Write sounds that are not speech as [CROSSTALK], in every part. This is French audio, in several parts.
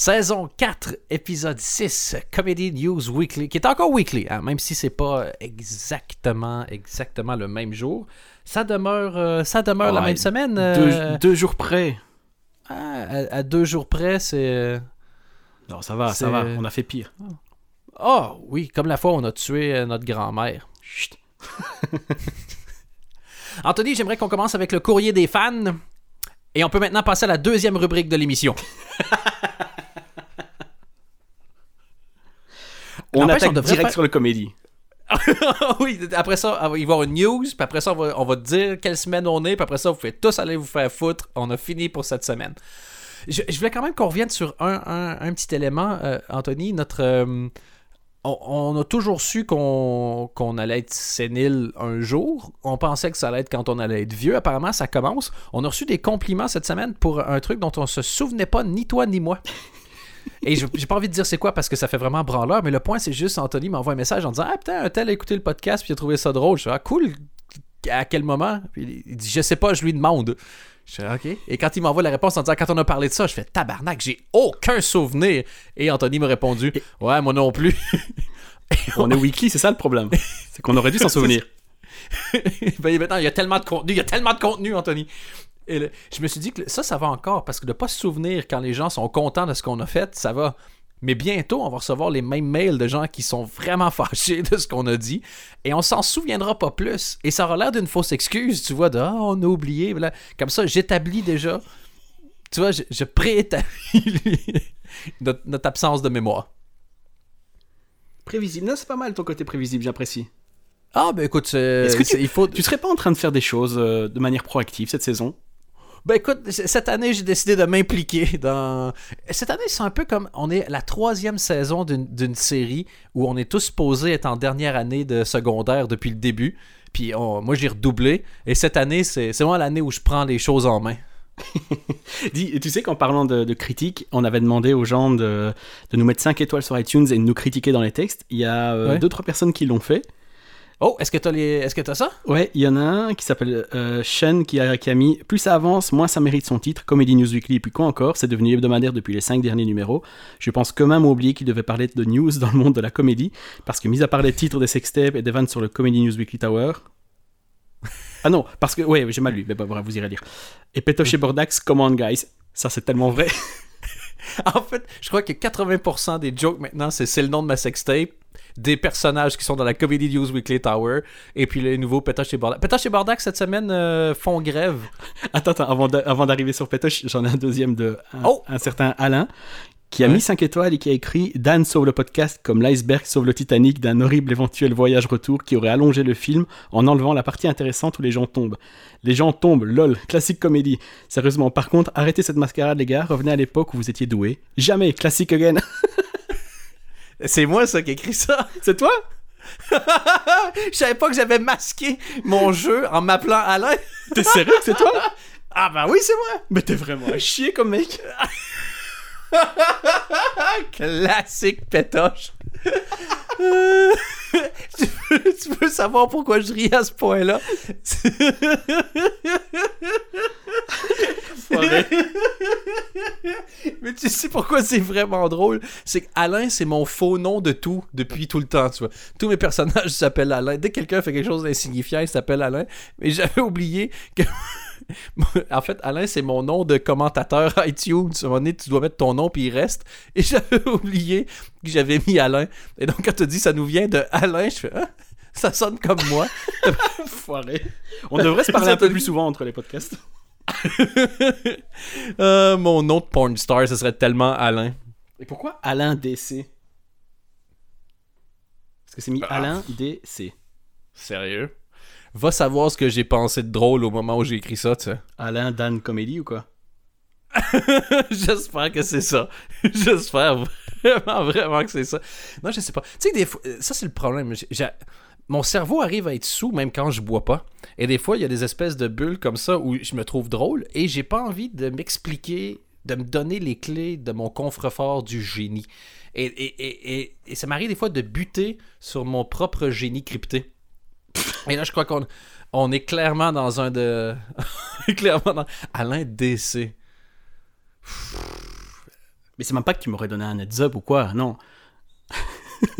Saison 4, épisode 6, Comedy News Weekly, qui est encore weekly, hein, même si c'est pas exactement, exactement le même jour. Ça demeure, euh, ça demeure la même semaine. Deux, euh, deux jours près. ah, à, à deux jours près, c'est. Non, ça va, ça va. On a fait pire. Ah oui, comme la fois où on a tué euh, notre grand-mère. Chut. [LAUGHS] Anthony, j'aimerais qu'on commence avec le courrier des fans. Et on peut maintenant passer à la deuxième rubrique de l'émission. [LAUGHS] On N'empêche, attaque on direct faire- sur le comédie. [LAUGHS] oui, après ça, il va y avoir une news, puis après ça, on va, on va te dire quelle semaine on est, puis après ça, vous pouvez tous aller vous faire foutre. On a fini pour cette semaine. Je, je voulais quand même qu'on revienne sur un, un- un petit élément, euh, Anthony. Notre, euh, on, on a toujours su qu'on allait être sénile un jour. On pensait que ça allait être quand on allait être vieux. Apparemment, ça commence. On a reçu des compliments cette semaine pour un truc dont on se souvenait pas, ni toi ni moi. Et j'ai pas envie de dire c'est quoi parce que ça fait vraiment branleur, mais le point c'est juste Anthony m'envoie un message en disant Ah putain, un tel a écouté le podcast puis il a trouvé ça drôle. Je fais Ah cool, à quel moment Puis il dit Je sais pas, je lui demande. Je fais Ok. Et quand il m'envoie la réponse en disant Quand on a parlé de ça, je fais Tabarnak, j'ai aucun souvenir. Et Anthony m'a répondu Ouais, moi non plus. [LAUGHS] On est weekly, c'est ça le problème. C'est qu'on aurait dû s'en [LAUGHS] souvenir. [LAUGHS] ben, maintenant, il y a tellement de contenu, il y a tellement de contenu, Anthony. Et le- je me suis dit que ça, ça va encore, parce que de pas se souvenir quand les gens sont contents de ce qu'on a fait, ça va. Mais bientôt, on va recevoir les mêmes mails de gens qui sont vraiment [LAUGHS] fâchés de ce qu'on a dit, et on s'en souviendra pas plus. Et ça aura l'air d'une fausse excuse, tu vois, de ah, on a oublié. voilà. Comme ça, j'établis déjà, tu vois, je, je préétablis [LAUGHS] notre, notre absence de mémoire. Prévisible. Non, c'est pas mal ton côté prévisible, j'apprécie. Ah, ben écoute, c'est- Est-ce que tu- il faut. Tu serais pas en train de faire des choses euh, de manière proactive cette saison? Ben écoute, cette année, j'ai décidé de m'impliquer dans... Cette année, c'est un peu comme... On est la troisième saison d'une série où on est tous supposés être en dernière année de secondaire depuis le début. Puis on- moi, j'ai redoublé. Et cette année, c'est vraiment l'année où je prends les choses en main. [LAUGHS] Tu sais qu'en parlant de, de critiques, on avait demandé aux gens de, de nous mettre 5 étoiles sur iTunes et de nous critiquer dans les textes. Il y a 2 Ouais. deux, trois personnes qui l'ont fait. Oh, est-ce que t'as les... Est-ce que t'as ça? Ouais, il y en a un qui s'appelle euh, Sean qui a, qui a mis Plus ça avance, moins ça mérite son titre. Comedy News Weekly, et puis quoi encore C'est devenu hebdomadaire depuis les 5 derniers numéros. Je pense quand même oublier qu'il devait parler de news dans le monde de la comédie. Parce que, mis à part les titres des sextapes et des vannes sur le Comedy News Weekly Tower. [LAUGHS] Ah non, parce que, ouais, j'ai mal lu, mais bah, vous irez lire. Et Petoche et Bordax, come on, guys. Ça, c'est tellement vrai. [LAUGHS] En fait, je crois que 80% des jokes maintenant, c'est c'est le nom de ma sextape, des personnages qui sont dans la Comedy News Weekly Tower, et puis les nouveaux Pétoche et Bardac. Pétoche et Bardac, cette semaine, euh, font grève. [LAUGHS] Attends, attends, avant d'a- avant d'arriver sur Petoche, j'en ai un deuxième de un, Oh un certain Alain qui a mis 5 étoiles et qui a écrit Dan sauve le podcast comme l'iceberg sauve le Titanic d'un horrible éventuel voyage retour qui aurait allongé le film en enlevant la partie intéressante où les gens tombent. Les gens tombent, lol, classique comédie. Sérieusement, par contre, arrêtez cette mascarade les gars, revenez à l'époque où vous étiez doués. Jamais, classique again. [LAUGHS] C'est moi, ça, qui écrit ça. [LAUGHS] C'est toi? Je savais pas que j'avais masqué mon jeu en m'appelant Alain. [LAUGHS] T'es sérieux que c'est toi? Ah ben oui, c'est moi. Mais t'es vraiment à chier comme mec. [LAUGHS] Classique pétoche. Tu, veux, tu veux savoir pourquoi je ris à ce point-là? Mais tu sais pourquoi c'est vraiment drôle? C'est qu'Alain, c'est mon faux nom de tout depuis tout le temps, tu vois. Tous mes personnages [LAUGHS] s'appellent Alain. Dès que quelqu'un fait quelque chose d'insignifiant, il s'appelle Alain. Mais j'avais oublié que... [LAUGHS] en fait, Alain, c'est mon nom de commentateur [LAUGHS] iTunes. À un moment donné, tu dois mettre ton nom puis il reste. Et [LAUGHS] j'avais oublié que j'avais mis Alain. Et donc, quand tu dis ça nous vient de Alain, je fais... Ah, ça sonne comme moi. Foiré. On devrait se parler un peu plus souvent entre les podcasts. Euh, mon nom de porn star, ce serait tellement Alain. Et pourquoi Alain DC Parce que c'est mis Ah. Alain DC. Sérieux? Va savoir ce que j'ai pensé de drôle au moment où j'ai écrit ça, tu sais. [LAUGHS] Alain Dan Comédie ou quoi? J'espère que c'est ça. [LAUGHS] J'espère vraiment, vraiment que c'est ça. Non, je sais pas. Tu sais, des fois, ça c'est le problème. J'ai- Mon cerveau arrive à être sous même quand je bois pas. Et des fois, il y a des espèces de bulles comme ça où je me trouve drôle et j'ai pas envie de m'expliquer, de me donner les clés de mon coffre-fort du génie. Et, et, et, et, et ça m'arrive des fois de buter sur mon propre génie crypté. Et là, je crois qu'on on est clairement dans un de. [LAUGHS] clairement dans. Alain DC. Mais c'est même pas que tu m'aurais donné un heads up ou quoi, non. [LAUGHS]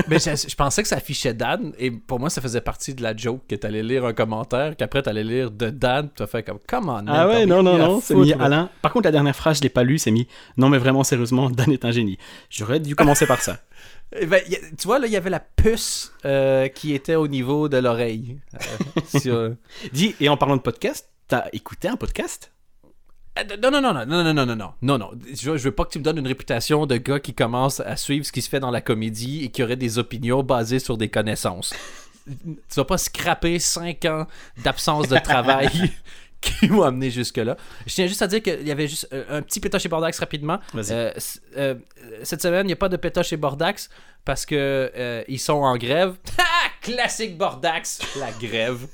Mais je, je pensais que ça affichait Dan, et pour moi, ça faisait partie de la joke que t'allais lire un commentaire, qu'après t'allais lire de Dan, tu as fait comme, come on. man, Ah ouais, non, non, non, c'est mis là. Alain. Par contre, la dernière phrase, je l'ai pas lu, c'est mis Non, mais vraiment, sérieusement, Dan est un génie. J'aurais dû commencer par ça. Eh ben, y a- tu vois, là, il y avait la puce euh, qui était au niveau de l'oreille. Euh, sur- Dis, et en parlant de podcast, t'as écouté un podcast Ah, Non, non, non, non, non, non, non, non, non, non, non. Je, je veux pas que tu me donnes une réputation de gars qui commence à suivre ce qui se fait dans la comédie et qui aurait des opinions basées sur des connaissances. tu vas pas scraper 5 ans d'absence de travail qui [LAUGHS] m'ont amené jusque-là. Je tiens juste à dire qu'il y avait juste euh, un petit pétoche chez Bordax rapidement. Euh, euh, cette semaine, il n'y a pas de pétoche chez Bordax parce que euh, ils sont en grève. [LAUGHS] Ah, Classique Bordax, la grève.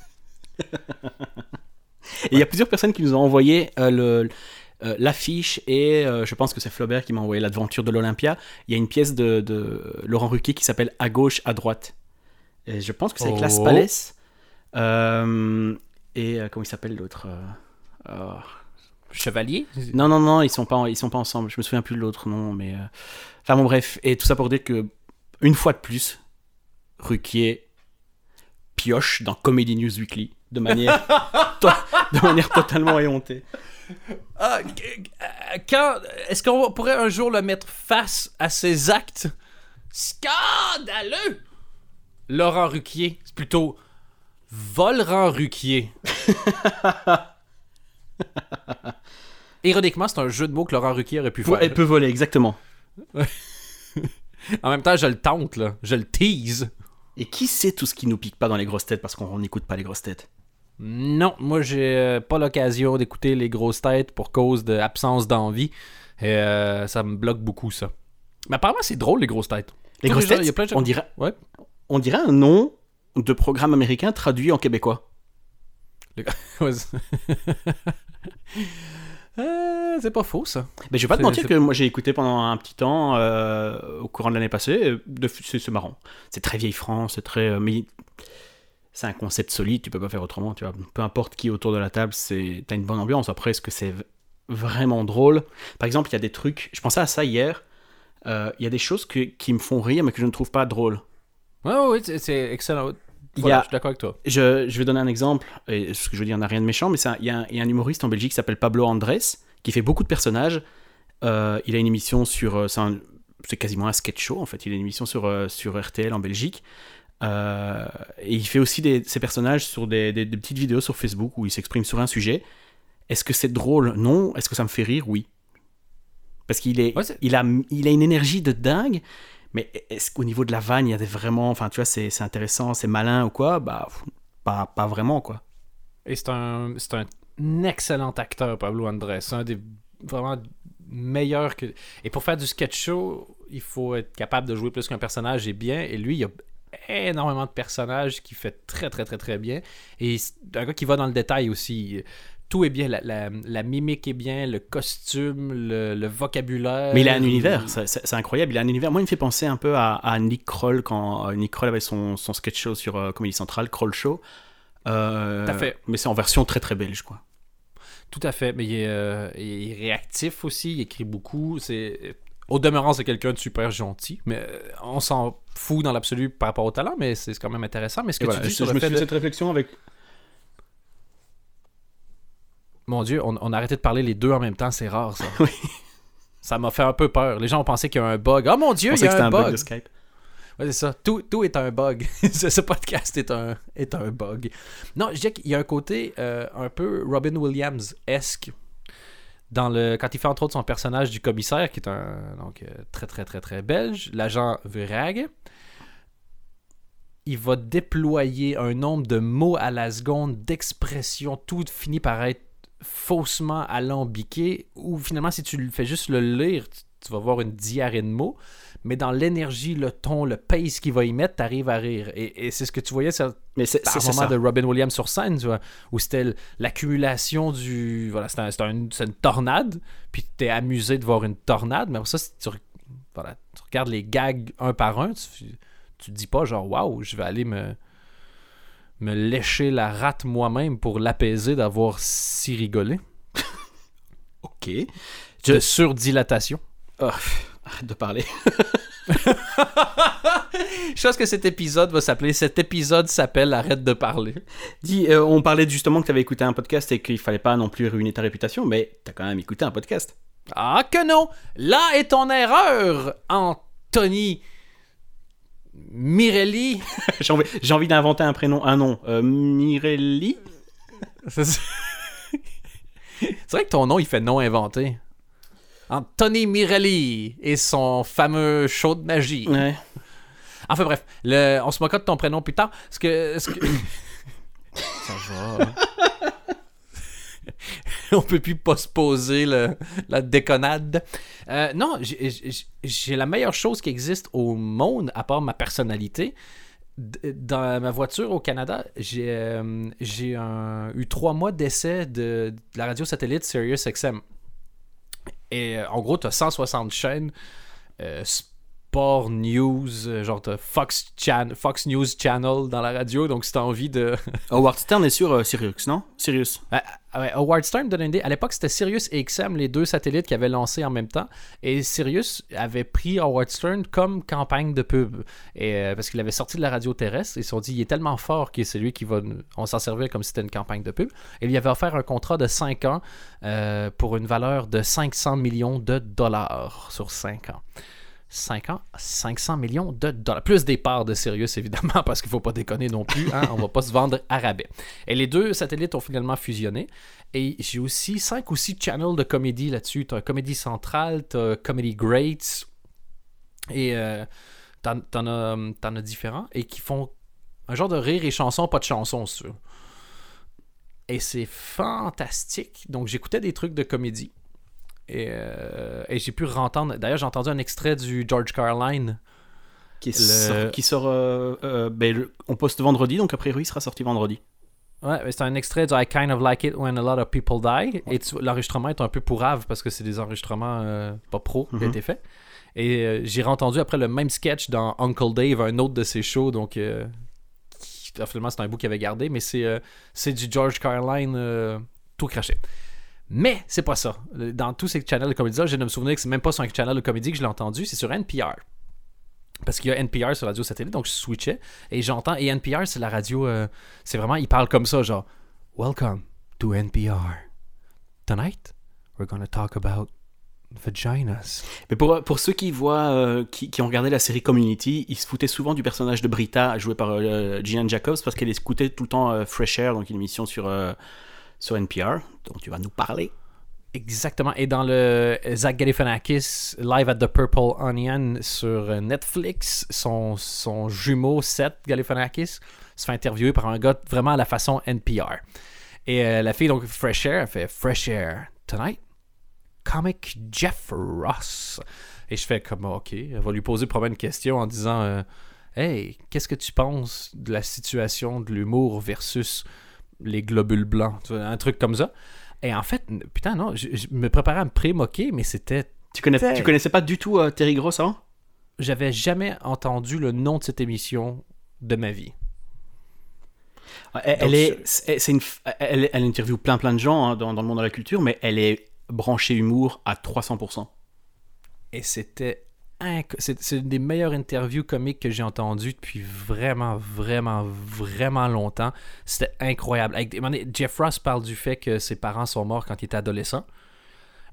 [LAUGHS] Il y a plusieurs personnes qui nous ont envoyé euh, le. euh, l'affiche et euh, je pense que c'est Flaubert qui m'a envoyé l'aventure de l'Olympia. Il y a une pièce de, de Laurent Ruquier qui s'appelle À gauche, à droite. Et je pense que c'est avec Las Oh. Palais. Euh, et euh, comment il s'appelle l'autre euh, oh. Chevalier Non, non, non, ils sont pas, ils sont pas ensemble. Je me souviens plus de l'autre nom, mais. euh, Enfin bon, bref. Et tout ça pour dire que, une fois de plus, Ruquier pioche dans Comedy News Weekly de manière, [LAUGHS] de manière totalement éhontée. Ah, quand est-ce qu'on pourrait un jour le mettre face à ses actes? Scandaleux Laurent Ruquier, c'est plutôt Volrand Ruquier. [LAUGHS] Ironiquement, c'est un jeu de mots que Laurent Ruquier aurait pu faire. Ouais, elle peut voler, exactement. En même temps, je le tente là, je le tease. Et qui sait tout ce qui nous pique pas dans les grosses têtes parce qu'on n'écoute pas les grosses têtes? Non, moi j'ai euh, pas l'occasion d'écouter les grosses têtes pour cause d'absence d'envie. Et euh, ça me bloque beaucoup ça. Mais apparemment c'est drôle les grosses têtes. Les Tous grosses gens- têtes, il y a plein de gens- on, dirait, Ouais. on dirait un nom de programme américain traduit en québécois. [LAUGHS] [LAUGHS] Euh, c'est pas faux ça. Mais je vais pas te mentir que moi j'ai écouté pendant un petit temps euh, au courant de l'année passée. de- C'est marrant. C'est très vieille France, c'est très. euh, mais c'est un concept solide, tu peux pas faire autrement. Tu vois. Peu importe qui est autour de la table, c'est t'as une bonne ambiance. Après, est-ce que c'est vraiment drôle? Par exemple, il y a des trucs. Je pensais à ça hier. Il y a des choses que- qui me font rire mais que je ne trouve pas drôles. Ouais, ouais, ouais, c'est- c'est excellent. Voilà, a- Je suis d'accord avec toi. Je, je vais donner un exemple, et ce que je veux dire n'a rien de méchant, mais il y, a un- il y a un humoriste en Belgique qui s'appelle Pablo Andrés, qui fait beaucoup de personnages. Euh, il a une émission sur. euh, c'est quasiment un sketch show, en fait. Il a une émission sur, euh, sur RTL en Belgique. Euh, et il fait aussi des, ses personnages sur des, des- des petites vidéos sur Facebook où il s'exprime sur un sujet. Est-ce que c'est drôle? Non. Est-ce que ça me fait rire? Oui. Parce qu'il est, Ouais, c'est- il a, il a une énergie de dingue. Mais est-ce qu'au niveau de la vanne, il y a vraiment, enfin, tu vois, c'est intéressant, c'est malin ou quoi? Bah, pas, pas vraiment, quoi. Et c'est un, c'est un excellent acteur, Pablo Andrés. C'est un des vraiment meilleurs que. Et pour faire du sketch show, il faut être capable de jouer plus qu'un personnage et bien. Et lui, il y a énormément de personnages qui fait très, très, très, très bien. Et c'est un gars qui va dans le détail aussi. Tout est bien, la, la- la mimique est bien, le costume, le, le vocabulaire. Mais il a un univers, c'est- incroyable. Il a un univers. Moi, il me fait penser un peu à, à Nick Kroll quand euh, Nick Kroll avait son, son sketch show sur euh, Comedy Central, Kroll Show. Euh, Tout à fait. Mais c'est en version très très belge, quoi. Tout à fait, mais il est, euh, il est réactif aussi, il écrit beaucoup. C'est au demeurant, c'est quelqu'un de super gentil, mais euh, on s'en fout dans l'absolu par rapport au talent, mais c'est quand même intéressant. Mais ce que voilà, tu dis je, sur je le me fait suis de- fait cette réflexion avec. Mon Dieu, on, on a arrêté de parler les deux en même temps, c'est rare ça. [LAUGHS] Oui. Ça m'a fait un peu peur. Les gens ont pensé qu'il y a un bug. Oh mon Dieu, On il y a un, un bug bug. de Skype. Ouais, c'est ça. Tout, tout est un bug. [LAUGHS] ce, ce podcast est un, est un bug. Non, je dirais qu'il y a un côté euh, un peu Robin Williams-esque dans le quand il fait entre autres son personnage du commissaire, qui est un donc euh, très très très très belge, l'agent Verag. Il va déployer un nombre de mots à la seconde, d'expressions, tout finit par être faussement alambiqué, ou finalement si tu le fais juste le lire, tu, vas voir une diarrhée de mots mais dans l'énergie, le ton, le pace qu'il va y mettre, t'arrives à rire. Et, et c'est ce que tu voyais sur Mais c'est moment de Robin Williams sur scène, tu vois, où c'était l'accumulation du. Voilà, c'est un- c'est un- c'est une tornade, puis t'es amusé de voir une tornade, mais après ça, si tu, voilà, tu regardes les gags un par un, tu, tu te dis pas genre, waouh, je vais aller me, me lécher la rate moi-même pour l'apaiser d'avoir si rigolé. [LAUGHS] Ok. De surdilatation. Arrête de parler. [LAUGHS] Je pense que cet épisode va s'appeler. Cet épisode s'appelle Arrête de parler. Dis, euh, on parlait justement que tu avais écouté un podcast et qu'il fallait pas non plus ruiner ta réputation, mais t'as quand même écouté un podcast. Ah que non! Là est ton erreur, Anthony Mirelli? [LAUGHS] J'ai envie, j'ai envie d'inventer un prénom, un nom. Euh, Mirelli? C'est vrai que ton nom, il fait nom inventé. Anthony Mirelli et son fameux show de magie. Ouais. Enfin bref, le- on se moquera de ton prénom plus tard. Ce que, ce que- [LAUGHS] Ça va. [LAUGHS] on peut plus postposer le, la déconnade. Euh, non, j'ai- la meilleure chose qui existe au monde, à part ma personnalité. Dans ma voiture au Canada, j'ai euh, eu trois mois d'essai de, de la radio satellite Sirius XM. Et euh, en gros, tu as 160 chaînes, euh, sport, news, euh, genre t'as Fox, Chan- Fox News Channel dans la radio. Donc, si tu as envie de. [LAUGHS] Howard Stern est sur euh, Sirius, non? Sirius. Ah, ouais, Howard Stern donne une idée. À l'époque, c'était Sirius et XM, les deux satellites qui avaient lancé en même temps. Et Sirius avait pris Howard Stern comme campagne de pub. Et, euh, parce qu'il avait sorti de la radio terrestre. Ils se sont dit, il est tellement fort que c'est lui qui va. nous- On s'en servait comme si c'était une campagne de pub. Et il lui avait offert un contrat de 5 ans euh, pour une valeur de 500 millions de dollars sur 5 ans. 5 ans, 500 millions de dollars. Plus des parts de Sirius, évidemment, [LAUGHS] parce qu'il ne faut pas déconner non plus. Hein? On va pas se vendre à rabais. Et les deux satellites ont finalement fusionné. Et j'ai aussi 5 ou 6 channels de comédie là-dessus. Tu as Comédie Centrale, tu Comedy Greats. Et euh, t'en, as, différents. Et qui font un genre de rire et chanson, pas de chanson, veux. Et c'est fantastique. Donc j'écoutais des trucs de comédie. Et, euh, et j'ai pu rentendre. D'ailleurs, j'ai entendu un extrait du George Carline. Qui, Le- sort, qui sort, euh, euh, ben, on poste vendredi, donc a priori il sera sorti vendredi. Ouais, c'est un extrait du I kind of like it when a lot of people die. Et l'enregistrement est un peu pourrave parce que c'est des enregistrements pas pro qui ont Mhm. été faits. Et j'ai entendu après le même sketch dans Uncle Dave, un autre de ses shows. Donc, finalement, c'est un bout qu'il avait gardé, mais c'est du George Carline tout craché. Mais c'est pas ça. Dans tous ces channels de comédie-là, j'ai de me souvenir que c'est même pas sur un channel de comédie que je l'ai entendu, c'est sur NPR. Parce qu'il y a NPR sur radio satellite, donc je switchais et j'entends. Et NPR, c'est la radio. euh, c'est vraiment, ils parlent comme ça, genre Welcome to NPR. Tonight, we're gonna talk about vaginas. Mais pour, pour ceux qui voient, euh, qui, ont regardé la série Community, ils se foutaient souvent du personnage de Brita, joué par euh, Jacobs, parce qu'elle écoutait tout le temps euh, Fresh Air, donc une émission sur, sur NPR, dont tu vas nous parler. Exactement. Et dans le Zach Galifianakis Live at the Purple Onion sur Netflix, son, son jumeau Seth Galifianakis se fait interviewer par un gars vraiment à la façon NPR. Et euh, la fille, donc Fresh Air, elle fait Fresh Air tonight, comic Jeff Ross. Et je fais comme ok, elle va lui poser probablement une question en disant euh, Hey, qu'est-ce que tu penses de la situation de l'humour versus les globules blancs Tu vois, Un truc comme ça. Et en fait, putain, non, je, je me préparais à me pré-moquer, mais c'était. Tu, connais, tu connaissais pas du tout euh, Terry Gross avant? J'avais jamais entendu le nom de cette émission de ma vie. Elle, Donc, elle est, c'est une, elle, elle interviewe plein plein de gens hein, dans, dans le monde de la culture, mais elle est branchée humour à 300%. Et c'était. C'est une des meilleures interviews comiques que j'ai entendues depuis vraiment, vraiment, vraiment longtemps. C'était incroyable. Jeff Ross parle du fait que ses parents sont morts quand il était adolescent.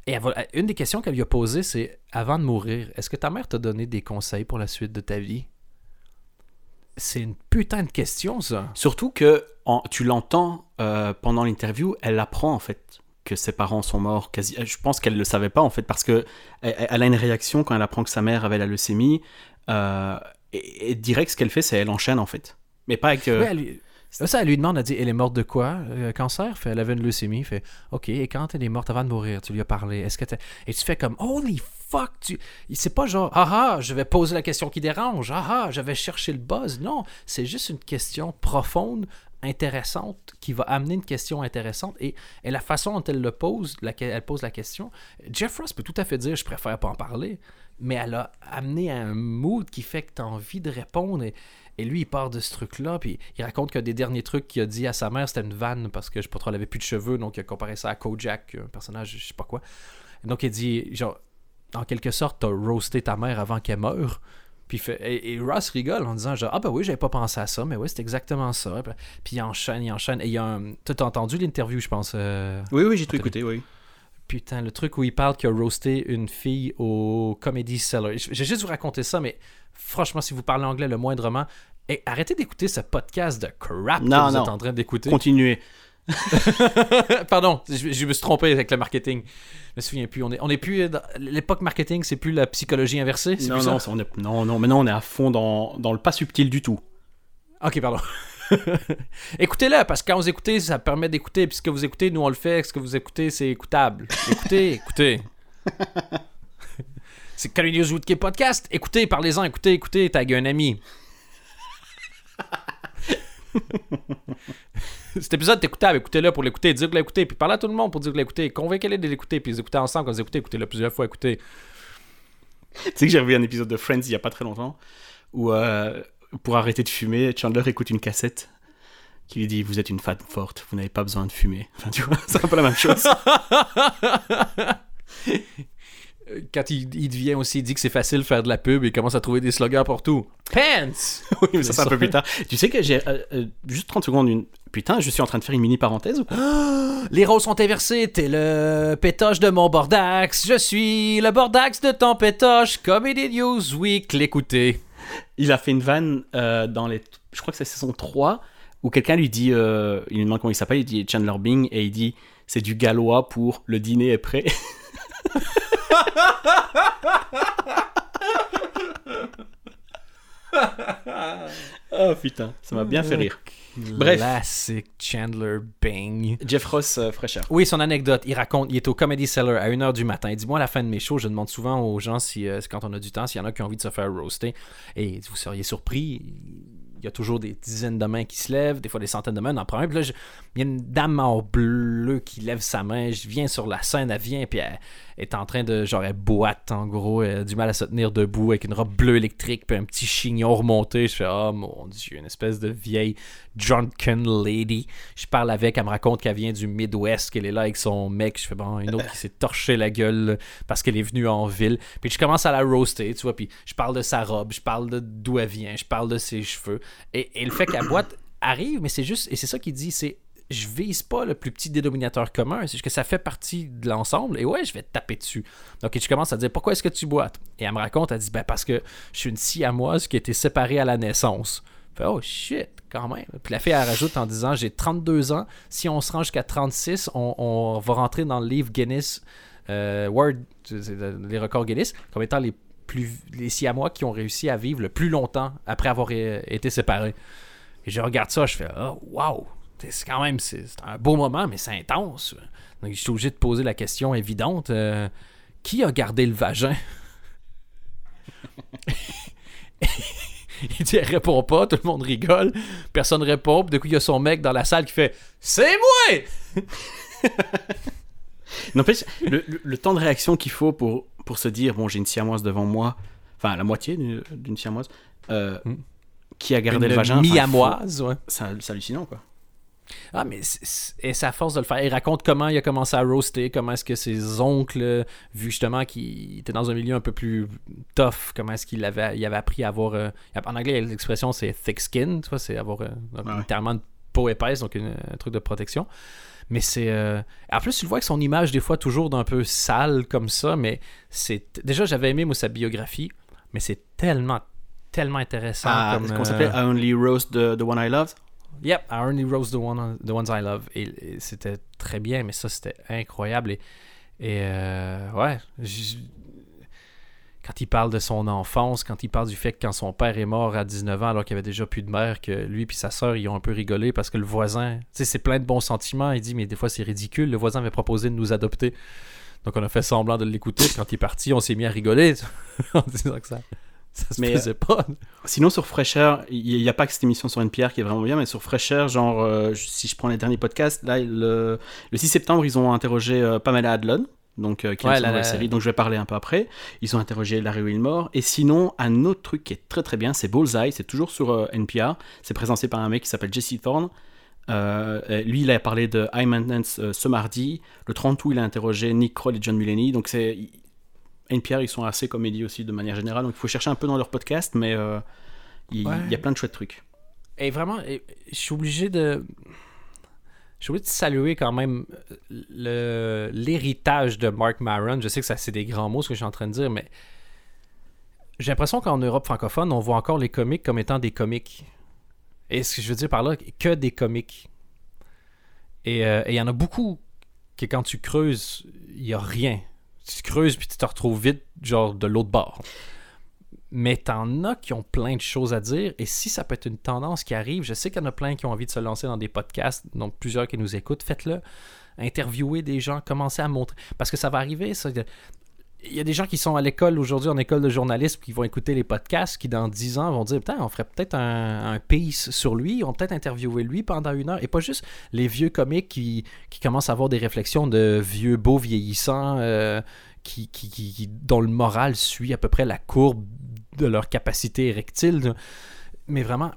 Et une des questions qu'elle lui a posées, c'est Avant de mourir, est-ce que ta mère t'a donné des conseils pour la suite de ta vie C'est une putain de question, ça. Surtout que tu l'entends euh, pendant l'interview, elle apprend en fait que ses parents sont morts. Quasi, je pense qu'elle le savait pas en fait parce que elle, elle a une réaction quand elle apprend que sa mère avait la leucémie. euh, et, direct, ce qu'elle fait, c'est elle enchaîne en fait. Mais pas avec. euh, Ça, elle lui demande, elle dit, elle est morte de quoi? Euh, Cancer fait, Elle avait une leucémie. Fait, ok, et quand elle est morte avant de mourir, tu lui as parlé. Est-ce que Et tu fais comme, holy fuck tu... C'est pas genre, ah ah, je vais poser la question qui dérange. Ah ah, je vais chercher le buzz. Non, c'est juste une question profonde, intéressante, qui va amener une question intéressante. Et, et la façon dont elle le pose, laquelle elle pose la question, Jeff Ross peut tout à fait dire, je préfère pas en parler. Mais elle a amené un mood qui fait que tu as envie de répondre. Et, et lui, il part de ce truc-là, puis il raconte que des derniers trucs qu'il a dit à sa mère, c'était une vanne parce que je sais pas trop, elle avait plus de cheveux, donc il a comparé ça à Kojak, un personnage, je sais pas quoi. Donc il dit, genre, en quelque sorte, t'as roasté ta mère avant qu'elle meure. Puis fait, et, et Ross rigole en disant genre, ah ben oui, j'avais pas pensé à ça, mais oui, c'est exactement ça. Puis il enchaîne, il enchaîne. Et il y a un... T'as entendu l'interview, je pense euh, Oui, oui, j'ai tout écouté, oui. Putain, le truc où il parle qu'il a roasté une fille au Comedy Cellar. Vais juste vous raconter ça, mais franchement, si vous parlez anglais le moindrement, et arrêtez d'écouter ce podcast de crap Non, que vous non. êtes en train d'écouter. Continuez. [LAUGHS] Pardon, je, je me suis trompé avec le marketing. Je me souviens plus. On est, on est plus l'époque marketing, c'est plus la psychologie inversée. Non, plus non, ça? on est... non, non, maintenant on est à fond dans, dans le pas subtil du tout. Ok, pardon. [LAUGHS] Écoutez-le, parce que quand vous écoutez, ça permet d'écouter. Puis ce que vous écoutez, nous on le fait. Ce que vous écoutez, c'est écoutable. Écoutez, [LAUGHS] écoutez. c'est News Woodkey Podcast. Écoutez, parlez-en, écoutez, écoutez, taguez un ami. [LAUGHS] Cet épisode est écoutable, écoutez-le pour l'écouter, dites que l'écouter, puis parlez à tout le monde pour dire que l'écouter, convainquez-les de l'écouter, puis les écouter ensemble, quand vous écoutez, écoutez-le plusieurs fois, écoutez. Tu sais que j'ai revu un épisode de Friends il y a pas très longtemps où euh, pour arrêter de fumer, Chandler écoute une cassette qui lui dit Vous êtes une femme forte, vous n'avez pas besoin de fumer. Enfin, tu vois, [LAUGHS] c'est un peu la même chose. [LAUGHS] Quand il, il devient aussi, il dit que c'est facile de faire de la pub, il commence à trouver des slogans partout. Pants! [LAUGHS] oui, mais ça C'est un peu plus tard. Tu sais que j'ai. euh, euh, juste 30 secondes, une. Putain, je suis en train de faire une mini parenthèse ou quoi? [GASPS] Les rôles sont inversés, t'es le pétoche de mon bordax, je suis le bordax de ton pétoche, Comedy News Week, l'écouter. Il a fait une vanne euh, dans les. Je crois que c'est saison 3 où quelqu'un lui dit. il lui demande comment il s'appelle, il dit Chandler Bing et il dit C'est du gallois pour le dîner est prêt. [LAUGHS] oh putain, ça m'a bien fait rire. Bref. Classic Chandler Bing. Jeff Ross euh, fraîcheur. Oui, son anecdote, il raconte, il est au Comedy Cellar à 1h du matin. Il dit, moi, à la fin de mes shows, je demande souvent aux gens, si, euh, quand on a du temps, s'il y en a qui ont envie de se faire roaster. Et vous seriez surpris, il y a toujours des dizaines de mains qui se lèvent, des fois des centaines de mains. On en prend un. Puis là, je- il y a une dame en bleu qui lève sa main. Je viens sur la scène, elle vient, puis elle est en train de, genre, elle boite, en gros, elle a du mal à se tenir debout avec une robe bleue électrique, puis un petit chignon remonté. Je fais, oh mon dieu, une espèce de vieille drunken lady. Je parle avec, elle me raconte qu'elle vient du Midwest, qu'elle est là avec son mec. Je fais, bon, une autre qui s'est torché la gueule parce qu'elle est venue en ville. Puis je commence à la roaster, tu vois, puis je parle de sa robe, je parle de d'où elle vient, je parle de ses cheveux. Et, et le fait qu'elle boite arrive, mais c'est juste, et c'est ça qu'il dit, c'est je vise pas le plus petit dénominateur commun, c'est que ça fait partie de l'ensemble, et ouais, je vais te taper dessus. Donc, je commence à dire, pourquoi est-ce que tu boites? Et elle me raconte, elle dit, ben parce que je suis une siamoise qui a été séparée à la naissance. Je fais, oh shit, quand même. Puis la fille, elle rajoute en disant, j'ai 32 ans, si on se rend jusqu'à 36, on, va rentrer dans le livre Guinness, euh, World, le- les records Guinness, comme étant les plus les siamois qui ont réussi à vivre le plus longtemps après avoir euh, été séparés. Et je regarde ça, je fais oh wow, c'est quand même c'est un beau moment, mais c'est intense. Donc je suis obligé de poser la question évidente euh, qui a gardé le vagin? [LAUGHS] Il dit, elle répond pas, tout le monde rigole, personne répond, puis du coup il y a son mec dans la salle qui fait c'est moi. [LAUGHS] N'empêche, le, le- le temps de réaction qu'il faut pour, pour se dire Bon, j'ai une siamoise devant moi, enfin la moitié d'une siamoise, euh, Hmm. qui a gardé Une le vagin. enfin, mi-amoise, ouais. C'est hallucinant, quoi. Ah, mais c'est- à force de le faire. Il raconte comment il a commencé à roaster, comment est-ce que ses oncles, vu justement qu'il était dans un milieu un peu plus tough, comment est-ce qu'il avait, il avait appris à avoir. euh, en anglais, l'expression c'est thick skin, tu vois, c'est avoir euh, Ouais. littéralement une peau épaisse, donc une- un truc de protection. Mais c'est. euh, En plus, tu le vois avec son image, des fois, toujours d'un peu sale comme ça, mais c'est. Déjà, j'avais aimé, moi, sa biographie, mais c'est tellement, tellement intéressant. Ah, comme, ce qu'on euh, s'appelait Only Roast the, the One I Loved. Yep, I only rose the, one, the ones I love. Et, c'était très bien, mais ça, c'était incroyable. Et, euh, ouais, quand il parle de son enfance, quand il parle du fait que quand son père est mort à 19 ans, alors qu'il avait déjà plus de mère, que lui et sa sœur, ils ont un peu rigolé parce que le voisin, tu sais, c'est plein de bons sentiments. Il dit, mais des fois, c'est ridicule. Le voisin avait proposé de nous adopter. Donc, on a fait semblant de l'écouter. Quand il est parti, on s'est mis à rigoler [LAUGHS] en disant que ça, ça se Mais, faisait pas. Sinon, sur Fraîcheur, il n'y a pas que cette émission sur NPR qui est vraiment bien, mais sur Fraîcheur, genre, euh, si je prends les derniers podcasts, là, le, le 6 septembre, ils ont interrogé euh, Pamela Adlon, donc, euh, qui Ouais, est la- la- série, donc je vais parler un peu après. Ils ont interrogé Larry Wilmore. Et sinon, un autre truc qui est très très bien, c'est Bullseye, c'est toujours sur euh, NPR. C'est présenté par un mec qui s'appelle Jesse Thorne. Euh, euh, lui, il a parlé de High Maintenance euh, ce mardi. Le 30 août, il a interrogé Nick Kroll et John Mulaney. Donc, c'est NPR, ils sont assez comédie aussi de manière générale, donc il faut chercher un peu dans leur podcast, mais euh, il Ouais. y a plein de chouettes trucs. Et vraiment, je suis obligé de. Je obligé de saluer quand même l'héritage de Mark Maron. Je sais que ça c'est des grands mots ce que je suis en train de dire, mais j'ai l'impression qu'en Europe francophone, on voit encore les comiques comme étant des comiques. Et ce que je veux dire par là, que des comiques. Et euh, il y en a beaucoup que quand tu creuses, il y a rien. Tu creuses puis tu te retrouves vite, genre de l'autre bord. Mais t'en as qui ont plein de choses à dire. Et si ça peut être une tendance qui arrive, je sais qu'il y en a plein qui ont envie de se lancer dans des podcasts, donc plusieurs qui nous écoutent, faites-le. Interviewez des gens, commencez à montrer. Parce que ça va arriver. Il y a des gens qui sont à l'école aujourd'hui, en école de journalisme, qui vont écouter les podcasts, qui dans 10 ans vont dire Putain, on ferait peut-être un, un piece sur lui, on peut-être interviewer lui pendant une heure. Et pas juste les vieux comiques qui, qui commencent à avoir des réflexions de vieux beaux vieillissants euh, qui, qui, qui- dont le moral suit à peu près la courbe de leur capacité érectile. Mais vraiment,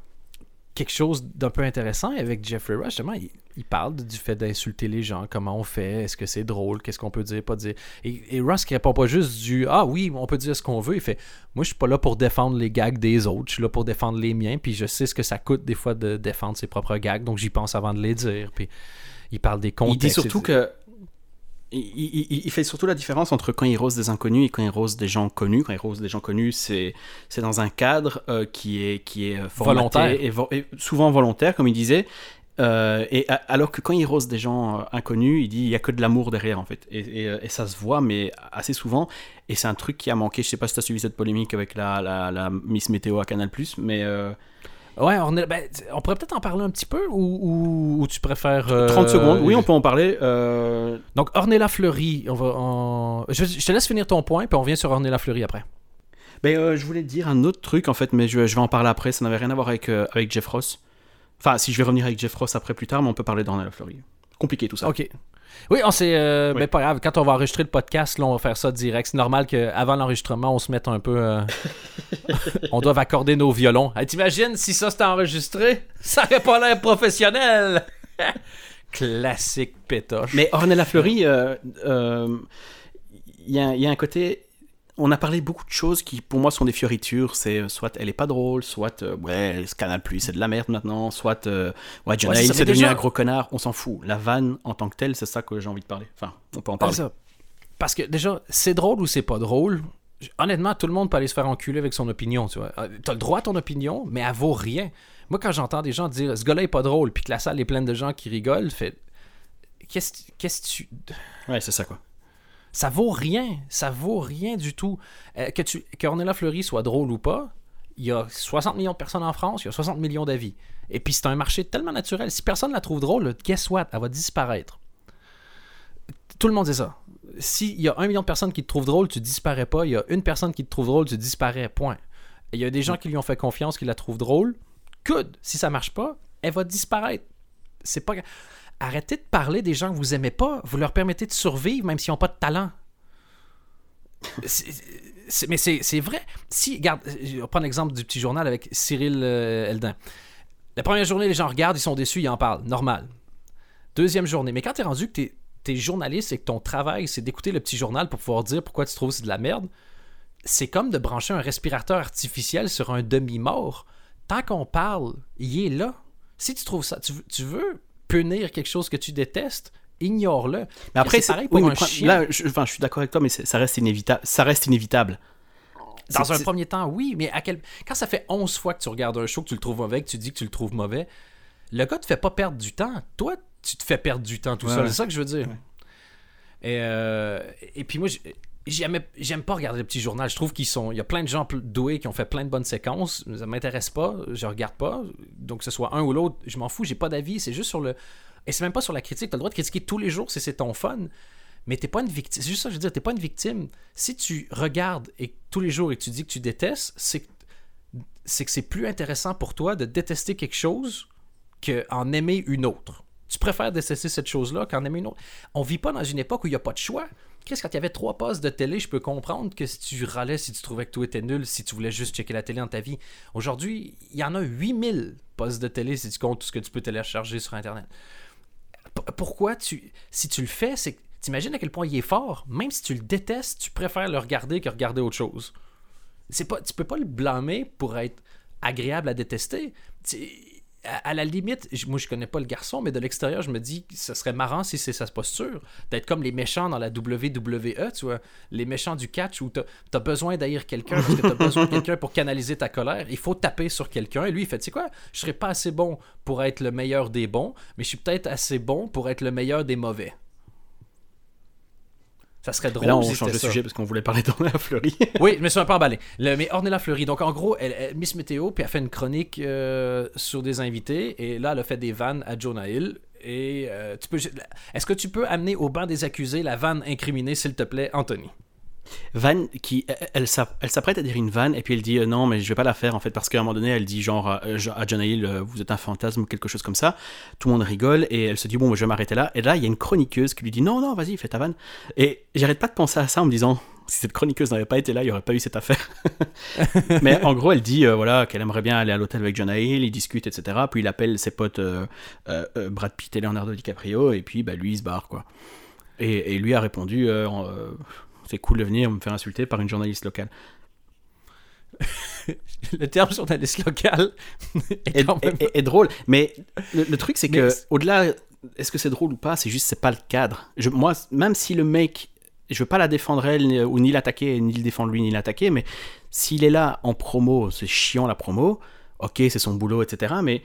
quelque chose d'un peu intéressant avec Jeffrey Rush, justement, il, il parle du fait d'insulter les gens, comment on fait, est-ce que c'est drôle, qu'est-ce qu'on peut dire, pas dire. Et, et Russ qui répond pas juste du Ah oui, on peut dire ce qu'on veut, il fait Moi je suis pas là pour défendre les gags des autres, je suis là pour défendre les miens, puis je sais ce que ça coûte des fois de défendre ses propres gags, donc j'y pense avant de les dire. Puis il parle des Il contextes. dit surtout que. Il, il- il fait surtout la différence entre quand il rose des inconnus et quand il rose des gens connus. Quand il rose des gens connus, c'est c'est dans un cadre euh, qui est, qui est formaté Volontaire. Et, vo- et souvent volontaire, comme il disait. Euh, et a- alors que quand il rose des gens euh, inconnus, il dit il y a que de l'amour derrière en fait. Et, et, euh, et ça se voit, mais assez souvent. Et c'est un truc qui a manqué. Je sais pas si tu as suivi cette polémique avec la, la, la Miss Météo à Canal, mais. Ouais, on, est- ben, on pourrait peut-être en parler un petit peu ou, ou- ou tu préfères. euh, 30 secondes, oui, on peut en parler. Euh, Donc, Ornella Fleury, on va. on- Je, je te laisse finir ton point, puis on vient sur Ornella Fleury après. Ben, euh, je voulais te dire un autre truc en fait, mais je, je vais en parler après. Ça n'avait rien à voir avec, euh, avec Jeff Ross. Enfin, si je vais revenir avec Jeff Ross après plus tard, mais on peut parler d'Ornella Fleury. Compliqué tout ça. Ok. Oui, on s'est. euh, Oui. Ben, pas grave. Quand on va enregistrer le podcast, là, on va faire ça direct. C'est normal qu'avant l'enregistrement, on se mette un peu. euh, [LAUGHS] on doit accorder nos violons. Hey, T'imagines si ça c'était enregistré? Ça aurait pas l'air professionnel [LAUGHS] Classique pétoche. Mais Ornella Fleury, euh, euh, y, il y a un côté. On a parlé beaucoup de choses qui, pour moi, sont des fioritures. C'est euh, soit elle est pas drôle, soit euh, ouais, ce Canal Plus c'est de la merde maintenant, soit euh, ouais, Ouais, c'est Hill devenu déjà- un gros connard. On s'en fout. La vanne en tant que telle, c'est ça que j'ai envie de parler. Enfin, on peut en C'est parler. ça. Parce que déjà, c'est drôle ou c'est pas drôle. Honnêtement, tout le monde peut aller se faire enculer avec son opinion, tu vois. Euh, T'as le droit à ton opinion, mais elle vaut rien. Moi, quand j'entends des gens dire ce gars-là est pas drôle, puis que la salle est pleine de gens qui rigolent, fait. Qu'est-ce que tu. Ouais, c'est ça quoi. Ça vaut rien. Ça vaut rien du tout. Euh, que, tu, que Ornella Fleury soit drôle ou pas, il y a 60 millions de personnes en France, il y a 60 millions d'avis. Et puis c'est un marché tellement naturel. Si personne la trouve drôle, guess what? Elle va disparaître. Tout le monde dit ça. S'il y a un million de personnes qui te trouvent drôle, tu disparais pas. Il y a une personne qui te trouve drôle, tu disparais. Point. Il y a des gens qui lui ont fait confiance, qui la trouvent drôle. Good. Si ça marche pas, elle va disparaître. C'est pas. Arrêtez de parler des gens que vous aimez pas. Vous leur permettez de survivre même s'ils n'ont pas de talent. Mais c'est vrai. Si, regarde, vais prendre l'exemple du petit journal avec Cyril euh, Eldin. La première journée, les gens regardent, ils sont déçus, ils en parlent. Normal. Deuxième journée. Mais quand t'es rendu que t'es es journaliste et que ton travail, c'est d'écouter le petit journal pour pouvoir dire pourquoi tu trouves que c'est de la merde, c'est comme de brancher un respirateur artificiel sur un demi-mort. Tant qu'on parle, il est là. Si tu trouves ça, tu veux punir quelque chose que tu détestes, ignore-le. Mais après, c'est pareil oui, pour mais un pre- chien. Là, je, enfin, je suis d'accord avec toi, mais ça reste inévitable. Ça reste inévitable. Dans un premier temps, oui, mais à quel... quand ça fait 11 fois que tu regardes un show, que tu le trouves mauvais, que tu dis que tu le trouves mauvais, le gars te fait pas perdre du temps. Toi, tu te fais perdre du temps tout Ouais, seul. ouais. C'est ça que je veux dire. Ouais. Et, euh, et puis moi, j'aime pas regarder le petit journal. Je trouve qu'ils sont. Il y a plein de gens doués qui ont fait plein de bonnes séquences. Ça m'intéresse pas. Je regarde pas. Donc que ce soit un ou l'autre, je m'en fous. J'ai pas d'avis. C'est juste sur le. Et c'est même pas sur la critique. T'as le droit de critiquer tous les jours si c'est ton fun. Mais t'es pas une victime. C'est juste ça je veux dire. T'es pas une victime. Si tu regardes et tous les jours et que tu dis que tu détestes, c'est que c'est que c'est plus intéressant pour toi de détester quelque chose qu'en aimer une autre. Tu préfères détester cette chose-là qu'en aimer une autre. On vit pas dans une époque où il n'y a pas de choix. Qu'est-ce quand il y avait trois postes de télé, je peux comprendre que si tu râlais, si tu trouvais que tout était nul, si tu voulais juste checker la télé dans ta vie. Aujourd'hui, il y en a 8000 postes de télé si tu comptes tout ce que tu peux télécharger sur Internet. Pourquoi tu. Si tu le fais, c'est t'imagines à quel point il est fort? Même si tu le détestes, tu préfères le regarder que regarder autre chose. C'est pas, tu peux pas le blâmer pour être agréable à détester. À, la limite, moi je connais pas le garçon, mais de l'extérieur, je me dis que ce serait marrant si c'est sa posture. D'être comme les méchants dans la WWE, tu vois. Les méchants du catch où t'as as besoin d'haïr quelqu'un parce t'as besoin de quelqu'un pour canaliser ta colère. Il faut taper sur quelqu'un. Et lui, il fait, tu sais quoi, je serais pas assez bon pour être le meilleur des bons, mais je suis peut-être assez bon pour être le meilleur des mauvais. Ça serait drôle. Mais là, on si change de sujet parce qu'on voulait parler [LAUGHS] dans la fleurie. Oui, je me suis un peu emballé. Le, mais Ornella Fleury, donc en gros, elle, elle- Miss Météo, puis elle fait une chronique euh, sur des invités, et là, elle a fait des vannes à Jonah Hill. Et euh, tu peux, est-ce que tu peux amener au banc des accusés la vanne incriminée, s'il te plaît, Anthony? Van qui elle, elle s'app- elle s'apprête à dire une vanne et puis elle dit euh, non mais je vais pas la faire en fait parce qu'à un moment donné elle dit genre euh, à John Hill euh, vous êtes un fantasme ou quelque chose comme ça. Tout le monde rigole et elle se dit bon bah, je vais m'arrêter là. Et là il y a une chroniqueuse qui lui dit non non vas-y fais ta vanne. Et j'arrête pas de penser à ça en me disant si cette chroniqueuse n'avait pas été là il y aurait pas eu cette affaire. [LAUGHS] Mais en gros elle dit voilà qu'elle aimerait bien aller à l'hôtel avec John Hill ils discutent etc puis il appelle ses potes Brad Pitt et Leonardo DiCaprio et puis bah lui il se barre quoi. Et, et lui a répondu c'est cool de venir me faire insulter par une journaliste locale. [LAUGHS] Le terme journaliste local [LAUGHS] est même... drôle, mais le, le truc c'est que au-delà, est-ce que c'est drôle ou pas, c'est juste c'est pas le cadre. Je, moi, même si le mec, je veux pas la défendre elle ou ni l'attaquer, ni le défendre lui ni l'attaquer, mais s'il est là en promo, c'est chiant la promo. Ok, c'est son boulot, etc. Mais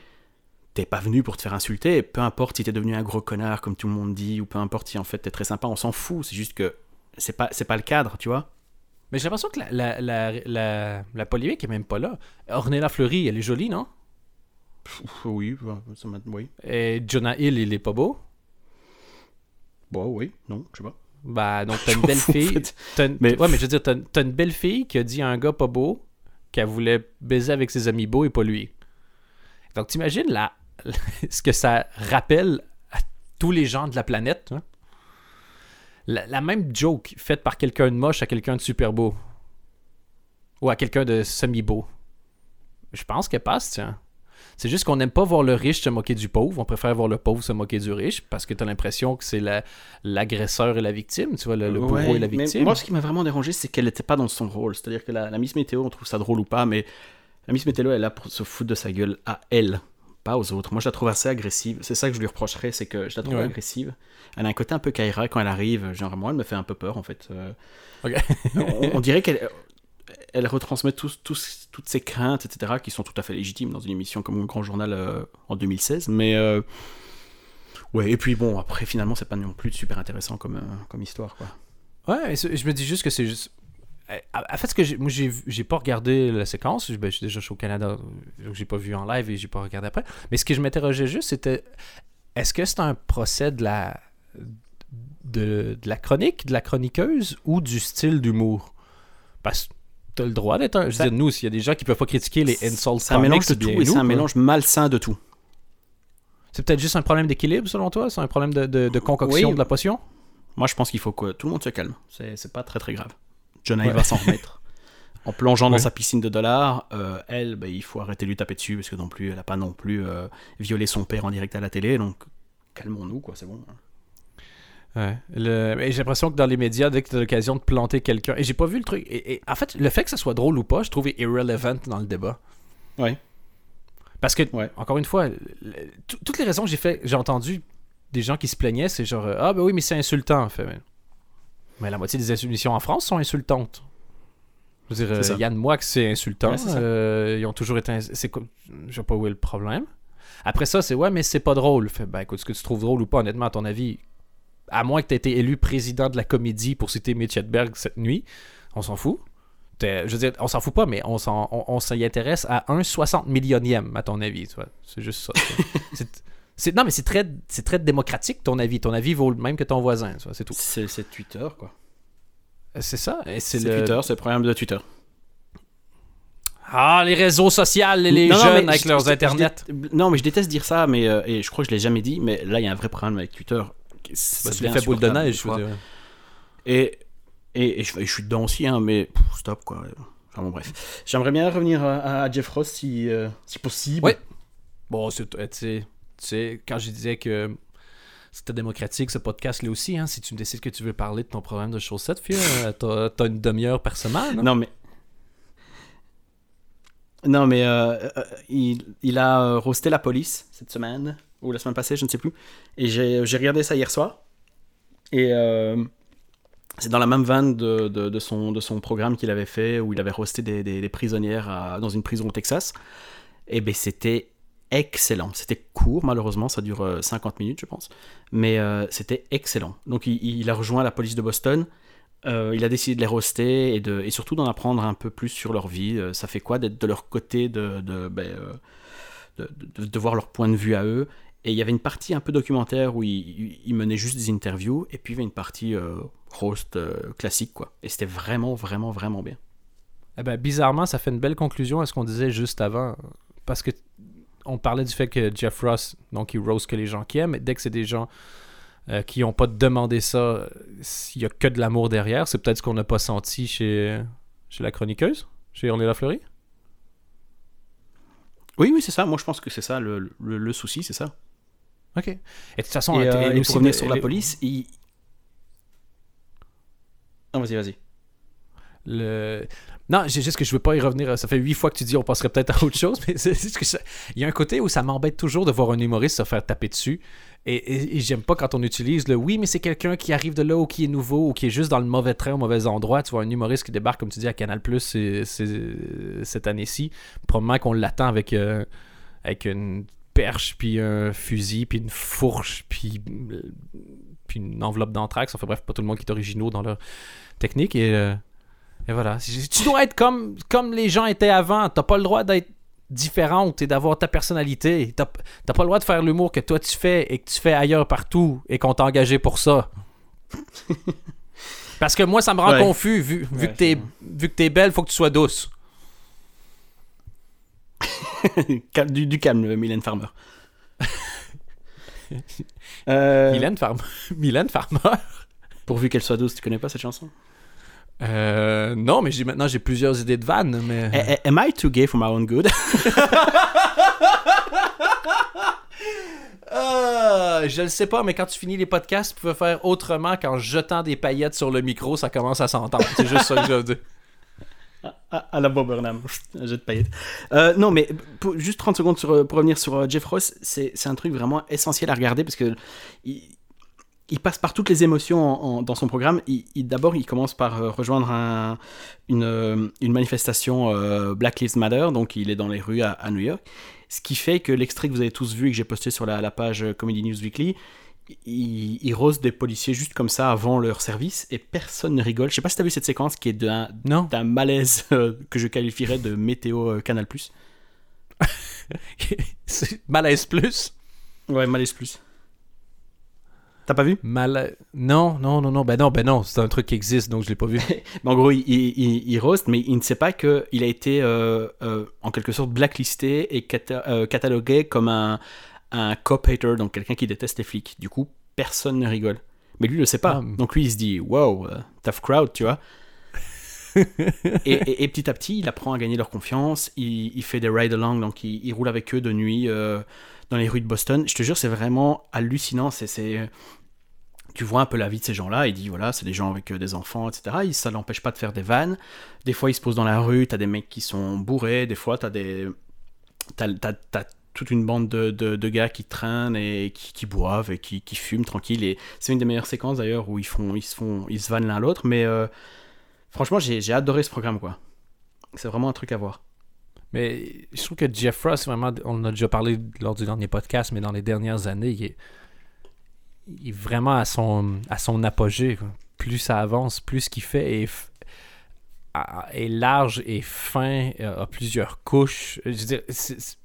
t'es pas venu pour te faire insulter. Peu importe si t'es devenu un gros connard comme tout le monde dit, ou peu importe si en fait t'es très sympa, on s'en fout. C'est juste que c'est pas c'est pas le cadre, tu vois. Mais j'ai l'impression que la, la, la, la, la polémique est même pas là. Ornella Fleury, elle est jolie, non? Oui, ça m'a- oui. Et Jonah Hill, il est pas beau? Bon, oui, non, je sais pas. Bah, donc t'as [LAUGHS] une belle fille. fait. T'as une- Mais- Ouais, mais je veux dire, t'as t'as une belle fille qui a dit à un gars pas beau qu'elle voulait baiser avec ses amis beaux et pas lui. Donc t'imagines la... [LAUGHS] ce que ça rappelle à tous les gens de la planète. hein? La, la même joke faite par quelqu'un de moche à quelqu'un de super beau. Ou à quelqu'un de semi-beau. Je pense qu'elle passe, tiens. C'est juste qu'on n'aime pas voir le riche se moquer du pauvre. On préfère voir le pauvre se moquer du riche parce que t'as l'impression que c'est la- l'agresseur et la victime. Tu vois, le, le bourreau Ouais, et la mais victime. moi, ce qui m'a vraiment dérangé, c'est qu'elle n'était pas dans son rôle. C'est-à-dire que la, la Miss Météo, on trouve ça drôle ou pas, mais la Miss Météo, elle est là pour se foutre de sa gueule à elle, pas aux autres. Moi, je la trouve assez agressive. C'est ça que je lui reprocherais, c'est que je la trouve Ouais. agressive. Elle a un côté un peu Kaira quand elle arrive. Genre, moi, elle me fait un peu peur, en fait. Euh, on, [LAUGHS] on dirait qu'elle elle retransmet tous, tous- toutes ses craintes, etc., qui sont tout à fait légitimes dans une émission comme un grand journal euh, en 2016. Mais. euh, Ouais, et puis bon, après, finalement, c'est pas non plus super intéressant comme, comme histoire, quoi. Ouais, et je me dis juste que c'est juste. Eh, En fait, ce que moi, j'ai, pas regardé la séquence. Ben, je suis déjà au Canada, donc j'ai pas vu en live et j'ai pas regardé après. Mais ce que je m'interrogeais juste, c'était est-ce que c'est un procès de la de, de la chronique, de la chroniqueuse ou du style d'humour? Parce que t'as le droit d'être un. Je veux dire, nous, s'il y a des gens qui peuvent pas critiquer les insults C'est un mélange de tout et c'est un mélange malsain de tout. C'est peut-être juste un problème d'équilibre selon toi? C'est un problème de, de- de concoction Oui. de la potion? Moi, je pense qu'il faut que tout le monde se calme. C'est c'est pas très très grave. Jonah Ouais. va s'en remettre. [LAUGHS] En plongeant dans Ouais. sa piscine de dollars, euh, elle, bah, il faut arrêter de lui taper dessus parce que non plus, elle a pas non plus euh, violé son père en direct à la télé. Donc, calmons-nous, quoi, c'est bon. Ouais. Le- mais J'ai l'impression que dans les médias, dès que tu as l'occasion de planter quelqu'un. Et j'ai pas vu le truc. Et, et en fait, le fait que ça soit drôle ou pas, je trouve irrelevant dans le débat. Ouais. Parce que, Ouais. encore une fois, toutes les raisons que j'ai fait, j'ai entendu des gens qui se plaignaient, c'est genre Ah, ben oui, mais c'est insultant. En fait, mais... la moitié des émissions en France sont insultantes. Je veux dire, euh. Yann Moix, c'est insultant. Ouais. Euh, ils ont toujours été. ins- C'est Je sais pas où est le problème. Après ça, c'est ouais, mais c'est pas drôle. Fait, ben écoute, ce que tu trouves drôle ou pas, honnêtement, à ton avis, à moins que tu aies été élu président de la comédie pour citer Mitch Hedberg cette nuit, on s'en fout. T'es- Je veux dire, on s'en fout pas, mais on s'en- on, on s'y intéresse à un 60 millionième, à ton avis. tu vois. C'est juste ça. C'est- [LAUGHS] c'est- non, mais c'est très, c'est très démocratique, ton avis. Ton avis vaut le même que ton voisin. C'est tout. C'est c'est Twitter, quoi. C'est ça. Et c'est le... Twitter, c'est le problème de Twitter. Ah, les réseaux sociaux les Non, jeunes avec je- leurs je- je internets. dé- Non, mais je déteste dire ça, mais euh, et je crois que je l'ai jamais dit, mais là, il y a un vrai problème avec Twitter. Bah, c'est devient l'effet boule de neige, je dire. Et, et, je, et je suis dedans aussi, hein, mais pff, stop quoi. Enfin bon, bref. J'aimerais bien revenir à, à Jeff Ross si, euh, si possible. Oui. Bon, c'est, tu sais, tu quand je disais que c'était démocratique ce podcast-là aussi. Hein. Si tu me décides que tu veux parler de ton programme de chaussettes, Phil, euh, [LAUGHS] t'as, t'as une demi-heure par semaine. Non, mais. Non, mais euh, euh, il, il a euh, roasté la police cette semaine, ou la semaine passée, je ne sais plus. Et j'ai j'ai regardé ça hier soir. Et euh, c'est dans la même veine de, de, de son, de son programme qu'il avait fait, où il avait roasté des, des, des prisonnières à- dans une prison au Texas. Et ben c'était excellent. C'était court, malheureusement, ça dure euh, 50 minutes, je pense. Mais euh, c'était excellent. Donc il, a rejoint la police de Boston. Euh, il a décidé de les roaster et, de, et surtout d'en apprendre un peu plus sur leur vie. Euh, ça fait quoi d'être de leur côté, ben, euh, de, de- de voir leur point de vue à eux? Et il y avait une partie un peu documentaire où il, menait juste des interviews, et puis il y avait une partie euh, roast euh, classique, quoi. Et c'était vraiment, vraiment, vraiment bien. Eh ben, bizarrement, ça fait une belle conclusion à ce qu'on disait juste avant. Parce que on parlait du fait que Jeff Ross, donc il rose que les gens qui aiment, et dès que c'est des gens euh, qui n'ont pas demandé ça, il y a que de l'amour derrière. C'est peut-être ce qu'on n'a pas senti chez, chez la chroniqueuse, chez On est la fleurie? Oui, oui, c'est ça. Moi, je pense que c'est ça le, le- le souci, c'est ça. Ok. Et de toute façon, et, euh, et pour revenir sur la police, il. Non, vas-y, vas-y. Non, j'ai juste que je veux pas y revenir. Ça fait huit fois que tu dis on passerait peut-être à autre chose, [LAUGHS] mais c'est il y a un côté où ça m'embête toujours de voir un humoriste se faire taper dessus. Et j'aime pas quand on utilise le oui, mais c'est quelqu'un qui arrive de là ou qui est nouveau ou qui est juste dans le mauvais train au mauvais endroit. Tu vois, un humoriste qui débarque, comme tu dis, à Canal Plus cette année-ci. Probablement qu'on l'attend avec, euh, avec une perche, puis un fusil, puis une fourche, puis, puis une enveloppe d'anthrax. Enfin bref, pas tout le monde qui est originaux dans leur technique. Et. euh, et voilà. Tu dois être comme, comme les gens étaient avant. T'as pas le droit d'être différente et d'avoir ta personnalité. T'as pas le droit de faire l'humour que toi tu fais et que tu fais ailleurs partout et qu'on t'a engagé pour ça. [LAUGHS] Parce que moi, ça me rend Ouais. confus. Vu, vu Ouais, que t'es vu que t'es belle, faut que tu sois douce. [LAUGHS] Du, du calme, Mylène Farmer. [LAUGHS] Euh, Mylène Farmer. Mylène Farmer. Pourvu qu'elle soit douce, tu connais pas cette chanson? Euh, non, mais j'ai maintenant j'ai plusieurs idées de vannes, mais. A- a- Am I too gay for my own good? [LAUGHS] Ah, je le sais pas, mais quand tu finis les podcasts, tu peux faire autrement qu'en jetant des paillettes sur le micro, ça commence à s'entendre. C'est juste ça que je veux dire. à, à la Bob Burnham, un jet de paillettes. Euh, non, mais pour- juste 30 secondes sur, euh, pour revenir sur euh, Jeff Ross, c'est c'est un truc vraiment essentiel à regarder parce que il, il passe par toutes les émotions en- en- dans son programme. Il, il- D'abord, il commence par euh, rejoindre un- une, euh, une manifestation euh, Black Lives Matter, donc il est dans les rues à, à New York. Ce qui fait que l'extrait que vous avez tous vu et que j'ai posté sur la, la page Comedy News Weekly, il, il rose des policiers juste comme ça avant leur service et personne ne rigole. Je sais pas si tu as vu cette séquence qui est d'un malaise euh, que je qualifierais de météo euh, Canal+. [LAUGHS] Malaise plus. Ouais, malaise plus. T'as pas vu? Mal... Non, non, non, non. Ben non, ben non. C'est un truc qui existe, donc je l'ai pas vu. [LAUGHS] Mais En gros, il, il, il- roast, mais il ne sait pas qu'il a été euh, euh, en quelque sorte blacklisté et cata- euh, catalogué comme un, un cop hater, donc quelqu'un qui déteste les flics. Du coup, personne ne rigole. Mais lui, il le sait pas. Ah. Donc lui, il se dit, wow, tough crowd, tu vois. [LAUGHS] et, et- et petit à petit, il apprend à gagner leur confiance. Il, il fait des ride-along, donc il, il roule avec eux de nuit dans les rues de Boston. Je te jure, c'est vraiment hallucinant. C'est- Tu vois un peu la vie de ces gens-là. Il dit, voilà, c'est des gens avec euh, des enfants, etc. Il, ça l'empêche pas de faire des vannes. Des fois, ils se posent dans la rue. T'as des mecs qui sont bourrés. Des fois, t'as des... T'as- t'as toute une bande de, de- de gars qui traînent et qui, boivent et qui, qui fument tranquille. Et c'est une des meilleures séquences d'ailleurs où ils, font, ils, se, font, ils se vannent l'un l'autre. Mais euh, franchement, j'ai, j'ai adoré ce programme, quoi. C'est vraiment un truc à voir. Mais je trouve que Jeff Ross, vraiment, on en a déjà parlé lors du dernier podcast, mais dans les dernières années, il est, vraiment à son, à son apogée. Plus ça avance, plus ce qu'il fait est, est large et fin, euh, a plusieurs couches. Je veux dire,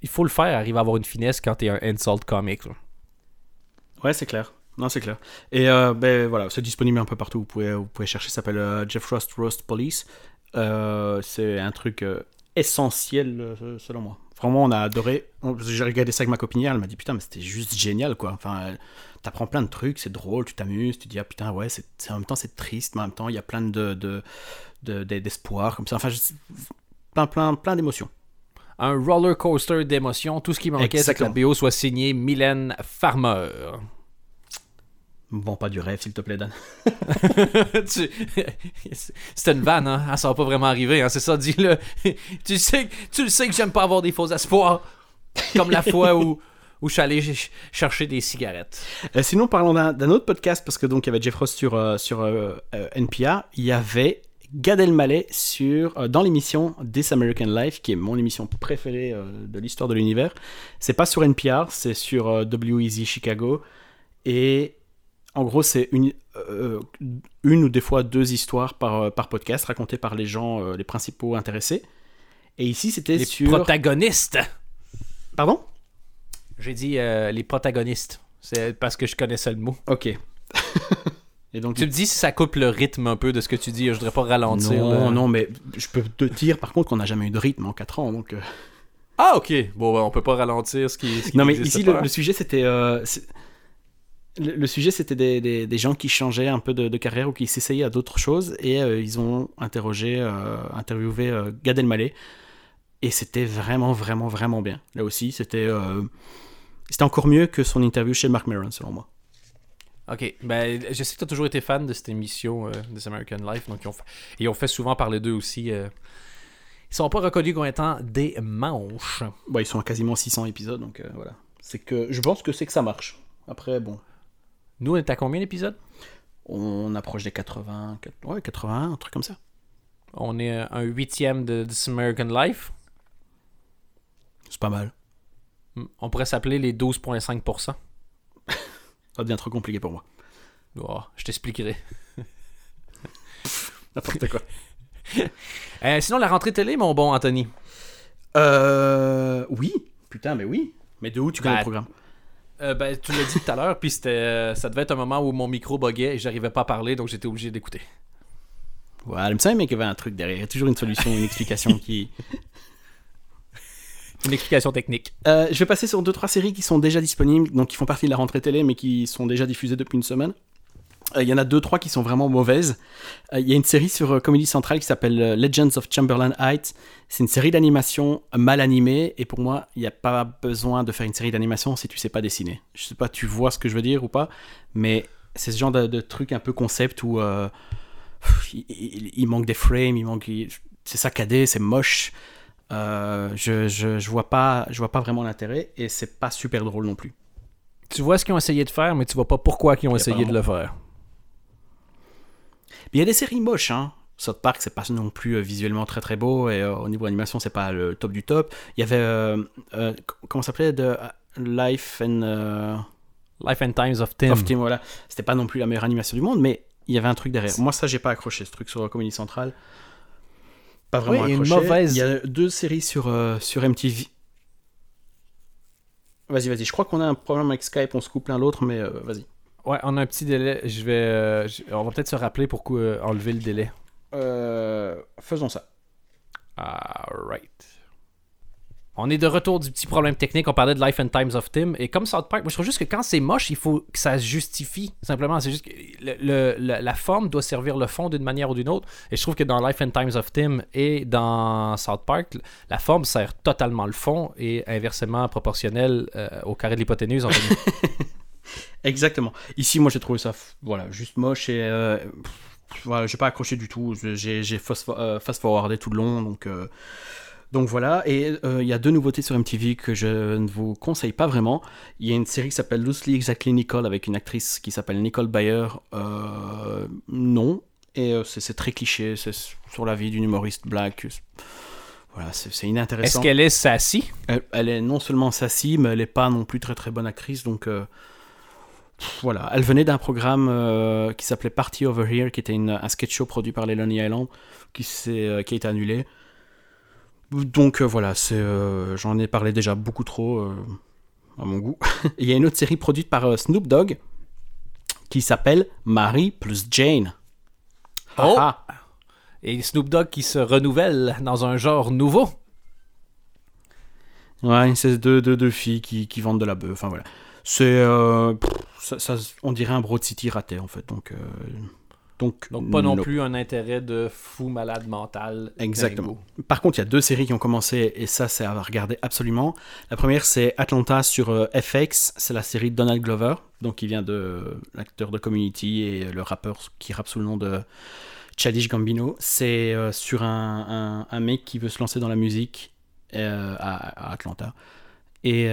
il faut le faire, arriver à avoir une finesse quand t'es un insult comic. là. Ouais, c'est clair. Non, c'est clair. Et euh, ben voilà, c'est disponible un peu partout. Vous pouvez, vous pouvez chercher. Ça s'appelle euh, Jeff Rost Roast Police. C'est un truc essentiel selon moi. Vraiment, on a adoré. On- J'ai regardé ça avec ma copine hier. Elle m'a dit putain, mais c'était juste génial quoi. Enfin, t'apprends plein de trucs, c'est drôle, tu t'amuses, tu dis ah putain ouais, c'est en même temps c'est triste, mais en même temps il y a plein de de- de- de- d'espoir comme ça. Enfin, je- plein plein plein d'émotions. Un roller coaster d'émotions. Tout ce qui manquait, c'est que la. BO soit signée Mylène Farmer. Bon, pas du rêve, s'il te plaît, Dan. [LAUGHS] [LAUGHS] Tu- [LAUGHS] C'était une vanne, hein? Ça va pas vraiment arriver, hein? C'est ça, dis-le. tu, sais, tu le sais que j'aime pas avoir des faux espoirs. Comme la fois où, où je suis allé ch- chercher des cigarettes. Euh, sinon, parlons d'un autre podcast, parce que donc il y avait Jeff Ross sur, euh, sur euh, euh, NPR, il y avait Gad Elmaleh sur, euh, dans l'émission This American Life, qui est mon émission préférée euh, de l'histoire de l'univers. C'est pas sur NPR, c'est sur euh, WEZ Chicago. Et en gros, c'est une, euh, une ou des fois deux histoires par, euh, par podcast racontées par les gens, euh, les principaux intéressés. Et ici, c'était Les sur. protagonistes. Pardon? J'ai dit euh, les protagonistes. C'est parce que je connaissais le mot. Ok. [LAUGHS] Et donc, Tu me dis si ça coupe le rythme un peu de ce que tu dis. Je voudrais pas ralentir. Non, là. non, mais je peux te dire par contre qu'on n'a jamais eu de rythme en 4 ans. Donc, Ah, ok. Bon, ouais, on peut pas ralentir ce qui. ce qui Non, mais ici, le sujet, c'était. Le, le sujet, c'était des, des- des gens qui changeaient un peu de, de carrière ou qui s'essayaient à d'autres choses. Et euh, ils ont interrogé, euh, interviewé euh, Gad Elmaleh. Et c'était vraiment, vraiment, vraiment bien. Là aussi, c'était. c'était encore mieux que son interview chez Mark Maron, selon moi. Ok, ben je sais que tu as toujours été fan de cette émission euh, This American Life, donc ils ont fait, ils ont fait souvent parler d'eux aussi. euh. Ils sont pas reconnus comme étant des manches. Bon, ils sont à quasiment 600 épisodes, donc euh, voilà. C'est que je pense que c'est que ça marche. Après, bon, Nous, on est à combien d'épisodes? On approche des 80, quat- ouais, 81, un truc comme ça. On est un huitième de This American Life. C'est pas mal. Hmm, On pourrait s'appeler les 12,5%. Ça devient trop compliqué pour moi. Oh, je t'expliquerai. [LAUGHS] N'importe quoi. [LAUGHS] Euh, sinon, la rentrée télé, mon bon Anthony. Euh. Oui. Putain, mais oui. Mais de où tu connais Bah, le programme? Euh, ben, tu l'as dit tout à l'heure, puis c'était, euh, ça devait être un moment où mon micro buguait et j'arrivais pas à parler, donc j'étais obligé d'écouter. Voilà, il me semblait qu'il y avait un truc derrière. Il y a toujours une solution, une explication qui. [LAUGHS] Une explication technique. Euh, je vais passer sur deux trois séries qui sont déjà disponibles, donc qui font partie de la rentrée télé, mais qui sont déjà diffusées depuis une semaine. Euh, Il y en a deux trois qui sont vraiment mauvaises. Euh, Il y a une série sur euh, Comedy Central qui s'appelle Legends of Chamberlain Heights. C'est une série d'animation mal animée, et pour moi, il n'y a pas besoin de faire une série d'animation si tu sais pas dessiner. Je sais pas, tu vois ce que je veux dire ou pas, mais c'est ce genre de, de truc un peu concept où euh, il, il- il manque des frames, il manque, c'est saccadé, c'est moche. Euh, je, je, je vois pas je vois pas vraiment l'intérêt et c'est pas super drôle non plus. Tu vois ce qu'ils ont essayé de faire, mais tu vois pas pourquoi ils ont essayé de le faire. Mais il y a des séries moches hein. South Park c'est pas non plus euh, visuellement très très beau et euh, au niveau animation c'est pas le top du top. Il y avait euh, euh, comment ça s'appelait? De Life and Life and Times of Tim. of Tim voilà. C'était pas non plus la meilleure animation du monde mais il y avait un truc derrière. Moi ça j'ai pas accroché ce truc sur Comedy Central. Pas vraiment Oui, une accroché. mauvaise- Il y a deux séries sur sur MTV. Vas-y, vas-y. Je crois qu'on a un problème avec Skype, on se coupe l'un l'autre, mais vas-y. Ouais, on a un petit délai. Je vais, euh, je- on va peut-être se rappeler pourquoi euh, enlever le délai. Euh, faisons ça. Alright. On est de retour du petit problème technique. On parlait de Life and Times of Tim. Et comme South Park, moi je trouve juste que quand c'est moche, il faut que ça se justifie. Simplement, c'est juste que le- le- le- la forme doit servir le fond d'une manière ou d'une autre. Et je trouve que dans Life and Times of Tim et dans South Park, la forme sert totalement le fond et inversement proportionnel euh, au carré de l'hypoténuse. [LAUGHS] Exactement. Ici, moi, j'ai trouvé ça, voilà, juste moche et euh, pff, voilà, j'ai pas accroché du tout. J'ai euh, fast-forwardé tout le long, donc euh, donc voilà. Et euh, il y a deux nouveautés sur MTV que je ne vous conseille pas vraiment. Il y a une série qui s'appelle Loosely Exactly Nicole avec une actrice qui s'appelle Nicole Bayer. Non. Et c'est très cliché. C'est sur la vie d'une humoriste black. Voilà, c'est c'est Est-ce inintéressant. qu'elle est sassy? Elle, elle est non seulement sassy, mais elle n'est pas non plus très très bonne actrice. Donc euh, pff, voilà, elle venait d'un programme euh, qui s'appelait Party Over Here, qui était une- un sketch show produit par les Lonely Island, qui, euh, qui a été annulé. Donc euh, voilà, euh, j'en ai parlé déjà beaucoup trop euh, à mon goût. [LAUGHS] Il y a une autre série produite par Snoop Dogg qui s'appelle Marie plus Jane. Oh! Ah, ah. Et Snoop Dogg qui se renouvelle dans un genre nouveau. Ouais, c'est deux, deux, deux filles qui, qui vendent de la bœuf. Enfin voilà. C'est. euh, ça, ça- on dirait un Broad City raté en fait. Donc. euh, Donc, Donc, pas non no. plus un intérêt de fou malade mental. Exactement. Par contre, il y a deux séries qui ont commencé et ça, c'est à regarder absolument. La première, c'est Atlanta sur euh, FX. C'est la série de Donald Glover, donc qui vient de l'acteur de Community et le rappeur qui rappe sous le nom de Childish Gambino. C'est euh, sur un, un- un mec qui veut se lancer dans la musique à, à Atlanta. Et,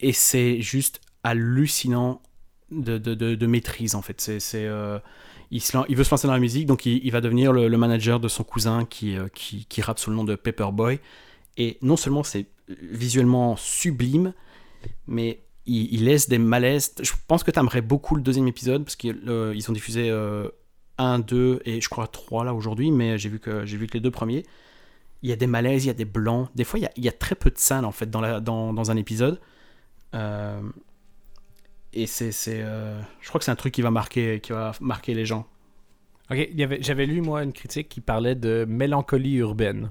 et c'est juste hallucinant de, de, de- maîtrise, en fait. C'est. euh, il, se il veut se lancer dans la musique, donc il, va devenir le, manager de son cousin qui, euh, qui, qui rappe sous le nom de Paperboy. Et non seulement c'est visuellement sublime, mais il, laisse des malaises. Je pense que tu aimerais beaucoup le deuxième épisode, parce qu'ils ont diffusé 1, 2 et je crois 3 là aujourd'hui, mais j'ai vu, que, j'ai vu que les deux premiers. Il y a des malaises, il y a des blancs. Des fois, il y a, il y a très peu de scènes en fait dans, la, dans, dans un épisode. Euh, et c'est, c'est, euh, je crois que c'est un truc qui va marquer, qui va marquer les gens. Ok, il y avait- j'avais lu, moi, une critique qui parlait de mélancolie urbaine.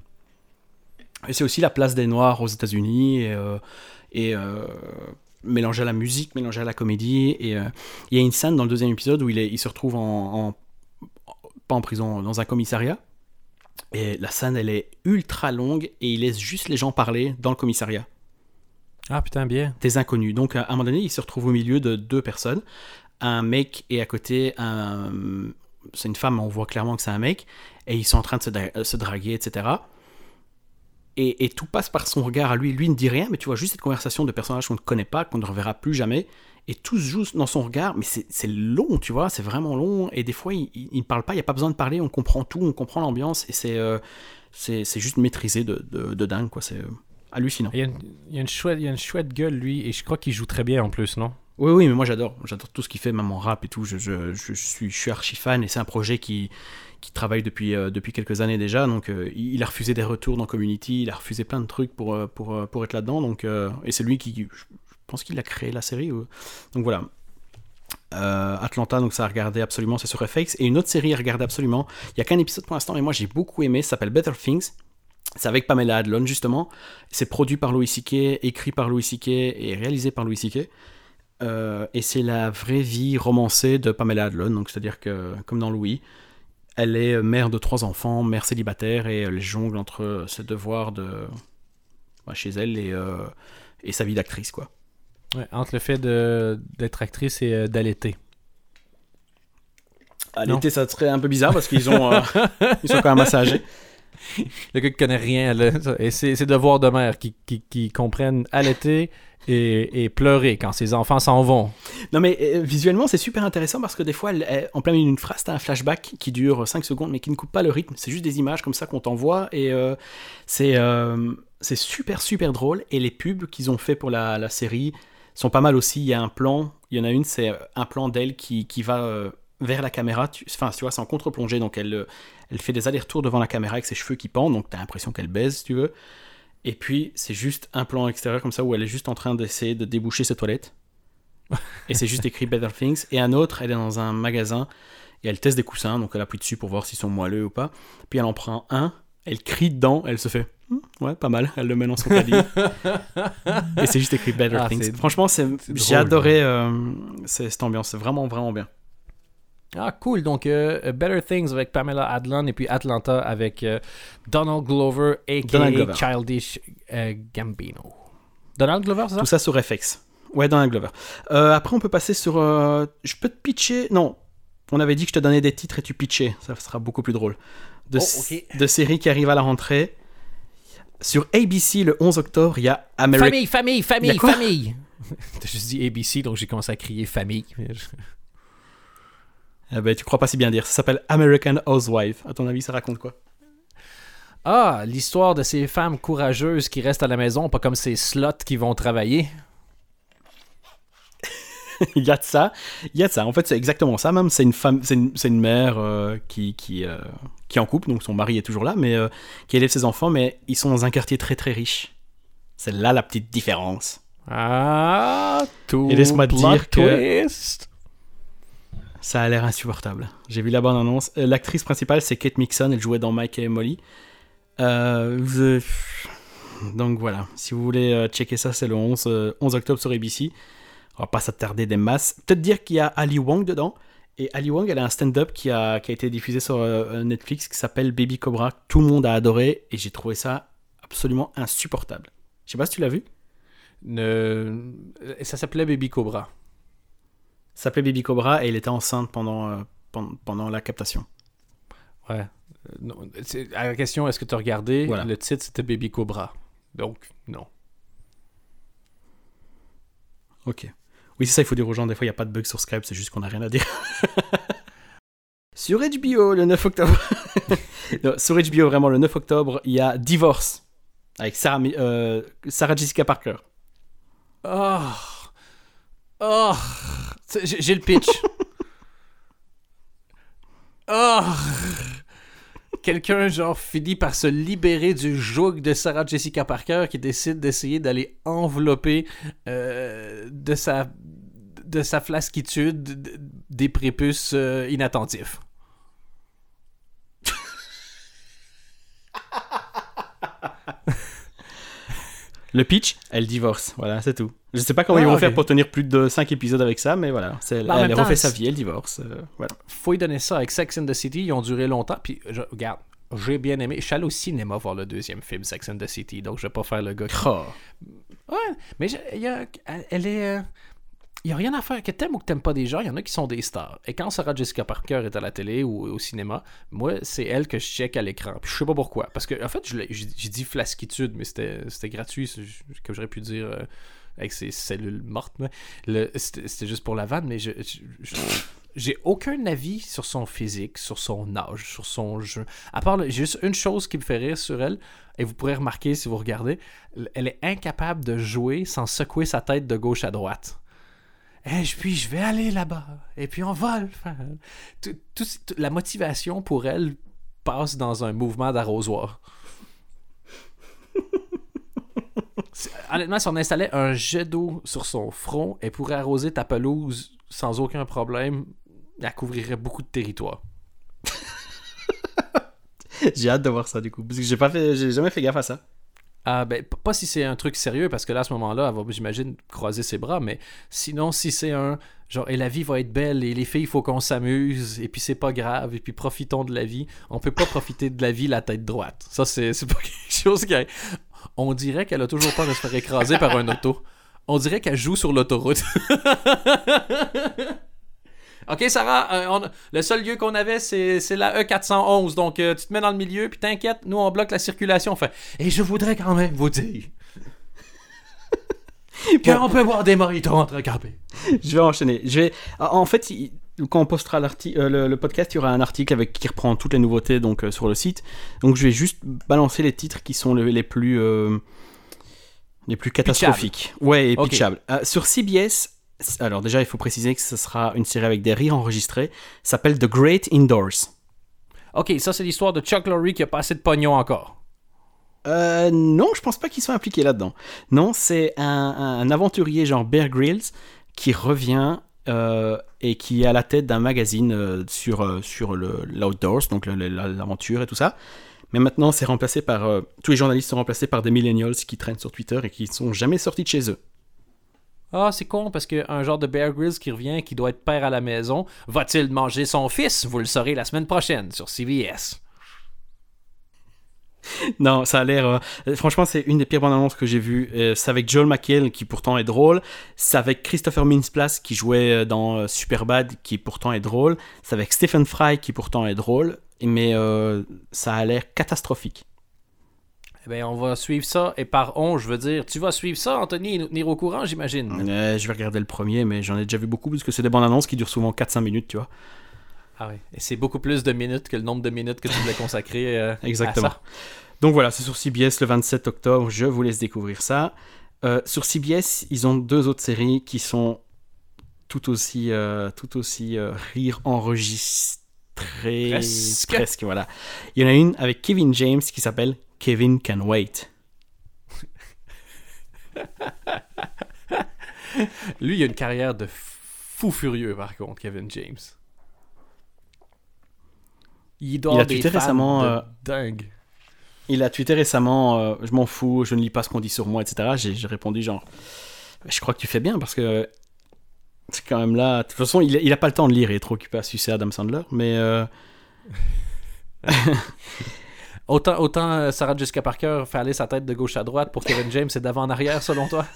Et c'est aussi la place des Noirs aux États-Unis et, euh, et euh, mélanger à la musique, mélanger à la comédie. Et euh, il y a une scène dans le deuxième épisode où il, est, il se retrouve en, en- pas en prison, dans un commissariat. Et la scène, elle est ultra longue et il laisse juste les gens parler dans le commissariat, Ah, putain, bien. des inconnus. Donc à un moment donné, il se retrouve au milieu de deux personnes, un mec et à côté un, c'est une femme, on voit clairement que c'est un mec, et ils sont en train de se, dra- se draguer, etc. Et, tout passe par son regard à lui. Lui ne dit rien, mais tu vois juste cette conversation de personnages qu'on ne connaît pas, qu'on ne reverra plus jamais. Et tout se joue dans son regard, mais c'est long, tu vois, c'est vraiment long. Et des fois, il ne parle pas, il n'y a pas besoin de parler, on comprend tout, on comprend l'ambiance, et c'est euh, c'est juste maîtrisé de, de, de dingue, quoi. C'est euh, hallucinant. Il y, a une, il y a une chouette, il y a une chouette gueule, lui, et je crois qu'il joue très bien en plus, non? Oui, oui, mais moi j'adore. J'adore tout ce qu'il fait, même en rap et tout. Je, je, je suis, je suis archi fan et c'est un projet qui, qui travaille depuis, euh, depuis quelques années déjà. Donc euh, il a refusé des retours dans Community, il a refusé plein de trucs pour, euh, pour, pour être là-dedans. Donc, euh, et c'est lui qui, je pense qu'il a créé la série. Donc voilà. Atlanta, donc ça a regardé absolument, c'est sur FX. Et une autre série à regarder absolument. Il n'y a qu'un épisode pour l'instant, mais moi j'ai beaucoup aimé. Ça s'appelle Better Things. C'est avec Pamela Adlon justement. C'est produit par Louis C.K., écrit par Louis C.K. et réalisé par Louis C.K. Euh, et c'est la vraie vie romancée de Pamela Adlon, donc c'est-à-dire que, comme dans Louis, elle est euh, mère de trois enfants, mère célibataire, et elle jongle entre euh, ses devoirs de, bah, chez elle et, euh, et sa vie d'actrice, quoi. Ouais, Entre le fait d'être actrice et euh, d'allaiter. À l'été, ça serait un peu bizarre parce qu'ils ont, euh, [LAUGHS] ils sont quand même assez âgés. Le gars qui connaît rien, là, et c'est devoirs de mère qui, qui, qui comprennent allaiter et, et pleurer quand ses enfants s'en vont. Non, mais euh, visuellement, c'est super intéressant parce que des fois, en plein milieu d'une phrase, t'as un flashback qui dure 5 secondes mais qui ne coupe pas le rythme. C'est juste des images comme ça qu'on t'envoie et euh, c'est euh, c'est super, super drôle. Et les pubs qu'ils ont fait pour la, la série sont pas mal aussi. Il y a un plan, il y en a une, c'est un plan d'elle qui, qui va euh, vers la caméra. Tu- Enfin, tu vois, c'est en contre-plongée donc elle, euh, elle fait des allers-retours devant la caméra avec ses cheveux qui pendent donc t'as l'impression qu'elle baise si tu veux. Et puis, c'est juste un plan extérieur comme ça où elle est juste en train d'essayer de déboucher ses toilettes. [LAUGHS] Et c'est juste écrit Better Things. Et un autre, elle est dans un magasin et elle teste des coussins, donc elle appuie dessus pour voir s'ils sont moelleux ou pas. Puis elle en prend un, elle crie dedans, elle se fait Hum, Ouais, pas mal. Elle le met dans son palier. [LAUGHS] et c'est juste écrit Better Ah, Things. Franchement, j'ai adoré euh, cette ambiance. C'est vraiment, vraiment bien. Ah, cool. Donc, euh, Better Things avec Pamela Adlon et puis Atlanta avec euh, Donald Glover, a.k.a. Donald. Childish euh, Gambino. Donald Glover, c'est ça? Tout ça sur FX. Ouais, dans la Glover. Euh, après, on peut passer sur. euh, je peux te pitcher. Non. On avait dit que je te donnais des titres et tu pitchais. Ça sera beaucoup plus drôle. De, Oh, de séries qui arrivent à la rentrée. Sur ABC, le 11 octobre, il y a American. Famille, famille, famille, famille. [LAUGHS] T'as juste dit ABC, donc j'ai commencé à crier famille. Eh ben, tu crois pas si bien dire. Ça s'appelle American Housewife. À ton avis, ça raconte quoi? Ah, l'histoire de ces femmes courageuses qui restent à la maison, pas comme ces slots qui vont travailler. [LAUGHS] Il y a de ça. Il y a de ça. En fait, c'est exactement ça. Même, c'est une femme, c'est une, mère euh, qui qui euh, qui est en couple, donc son mari est toujours là, mais euh, qui élève ses enfants, mais ils sont dans un quartier très très riche. C'est là la petite différence. Ah, tout. Et laisse-moi que- twist. Ça a l'air insupportable. J'ai vu la bande annonce. Euh, L'actrice principale, c'est Kate Mixon. Elle jouait dans Mike et Molly. Euh, Donc voilà. Si vous voulez euh, checker ça, c'est le 11, euh, 11 octobre sur ABC. On va pas s'attarder des masses. Peut-être dire qu'il y a Ali Wong dedans. Et Ali Wong, elle a un stand-up qui a, été diffusé sur Netflix qui s'appelle Baby Cobra. Tout le monde a adoré et j'ai trouvé ça absolument insupportable. Je sais pas si tu l'as vu. Ne- Ça s'appelait Baby Cobra. S'appelait Baby Cobra et elle était enceinte pendant, euh, pendant, pendant la captation. Ouais. Euh, non, à la question, est-ce que tu as regardé Voilà. Le titre, c'était Baby Cobra. Donc, non. Ok. Oui, c'est ça, il faut dire aux gens, des fois, il n'y a pas de bug sur Skype, c'est juste qu'on n'a rien à dire. [LAUGHS] sur HBO, le 9 octobre. [LAUGHS] Non, sur HBO, vraiment, le 9 octobre, il y a Divorce. Avec Sarah, euh, Sarah Jessica Parker. Oh. Oh. J'ai le pitch. [LAUGHS] oh. Quelqu'un, genre, finit par se libérer du joug de Sarah Jessica Parker qui décide d'essayer d'aller envelopper euh, de sa de sa flasquitude des prépuces euh, inattentifs. Le pitch, elle divorce. Voilà, c'est tout. Je sais pas comment Ah, ils vont faire pour tenir plus de 5 épisodes avec ça, mais voilà. Elle Bah, elle temps, refait sa vie, elle divorce. euh, voilà. faut y donner ça avec Sex and the City. Ils ont duré longtemps. Puis, je, regarde, j'ai bien aimé. Je suis allé au cinéma voir le deuxième film, Sex and the City. Donc, je vais pas faire le gars qui. Oh. Ouais, mais je- il y a- elle est. Il n'y a rien à faire. Que t'aimes ou que t'aimes pas des gens, il y en a qui sont des stars. Et quand Sarah Jessica Parker est à la télé ou au cinéma, moi, c'est elle que je check à l'écran. Puis je sais pas pourquoi. Parce que, en fait, j'ai dit flasquitude, mais c'était gratuit, comme j'aurais pu dire euh, avec ses cellules mortes. C'était juste pour la vanne, mais je- j'ai aucun avis sur son physique, sur son âge, sur son jeu. À part, j'ai juste une chose qui me fait rire sur elle, et vous pourrez remarquer si vous regardez, elle est incapable de jouer sans secouer sa tête de gauche à droite. Et puis je vais aller là-bas, et puis on va le faire. [LAUGHS] Tout- tout- tout- la motivation pour elle passe dans un mouvement d'arrosoir. [LAUGHS] Honnêtement, si on installait un jet d'eau sur son front, elle pourrait arroser ta pelouse sans aucun problème. Elle couvrirait beaucoup de territoire. [LAUGHS] J'ai hâte de voir ça, du coup. Parce que j'ai, pas fait, j'ai jamais fait gaffe à ça. Ah ben, pas si c'est un truc sérieux, parce que là, à ce moment-là, elle va, j'imagine, croiser ses bras, mais sinon, si c'est un genre, et la vie va être belle, et les filles, il faut qu'on s'amuse, et puis c'est pas grave, et puis profitons de la vie, on peut pas profiter de la vie la tête droite. Ça, c'est, c'est pas [LAUGHS] quelque chose qui. On dirait qu'elle a toujours peur de se faire écraser par un auto. On dirait qu'elle joue sur l'autoroute. [LAUGHS] Ok, Sarah, euh, on le seul lieu qu'on avait, c'est, la E411. Donc, euh, tu te mets dans le milieu, puis t'inquiète, nous, on bloque la circulation. Fait, et je voudrais quand même vous dire [LAUGHS] qu'on peut boire des mojitos entre campés. Je vais enchaîner. Je vais... En fait, il- quand on postera euh, le, le podcast, il y aura un article avec qui reprend toutes les nouveautés donc euh, sur le site. Donc je vais juste balancer les titres qui sont le- les plus euh, les plus catastrophiques. Ouais, et Ok. pitchables. Sur CBS. Alors déjà, il faut préciser que ce sera une série avec des rires enregistrés. S'appelle The Great Indoors. Ok, ça, c'est l'histoire de Chuck Lorre qui a pas assez de pognon encore. Euh, non, je pense pas qu'ils soient impliqués là-dedans. Non, c'est un, un aventurier genre Bear Grylls qui revient euh, et qui est à la tête d'un magazine euh, sur, euh, sur l'outdoors, donc l'aventure et tout ça. Mais maintenant, c'est remplacé par. tous les journalistes sont remplacés par des millennials qui traînent sur Twitter et qui sont jamais sortis de chez eux. Ah, c'est con, parce qu'un genre de Bear Grylls qui revient, qui doit être père à la maison, va-t-il manger son fils? Vous le saurez la semaine prochaine sur CBS. Non, ça a l'air. euh, franchement, c'est une des pires bandes annonces que j'ai vues. Euh, c'est avec Joel McHale qui pourtant est drôle. C'est avec Christopher Mintz-Plasse qui jouait euh, dans Superbad qui pourtant est drôle. C'est avec Stephen Fry qui pourtant est drôle. Mais ça a l'air catastrophique. Eh bien, on va suivre ça, et par on, je veux dire, tu vas suivre ça, Anthony, et nous tenir au courant, j'imagine. Euh, je vais regarder le premier, mais j'en ai déjà vu beaucoup parce que c'est des bandes annonces qui durent souvent 4-5 minutes, tu vois. Ah oui. Et c'est beaucoup plus de minutes que le nombre de minutes que tu voulais consacrer euh, Exactement. à ça. Donc voilà, c'est sur CBS le 27 octobre. Je vous laisse découvrir ça. Euh, sur CBS, ils ont deux autres séries qui sont tout aussi, euh, tout aussi euh, rire enregistrées. Presque. voilà. Il y en a une avec Kevin James qui s'appelle Kevin Can Wait. Lui, il a une carrière de fou furieux, par contre, Kevin James. Il doit Il a tweeté récemment, de euh, dingue. Il a tweeté récemment euh, Je m'en fous, je ne lis pas ce qu'on dit sur moi, etc. J'ai répondu genre Je crois que tu fais bien parce que C'est quand même là. De toute façon, il, il a pas le temps de lire, il est trop occupé à sucer Adam Sandler. Mais euh, [LAUGHS] [LAUGHS] Autant, autant euh, Sarah Jessica Parker fait aller sa tête de gauche à droite pour Kevin James, c'est d'avant en arrière selon toi? [LAUGHS]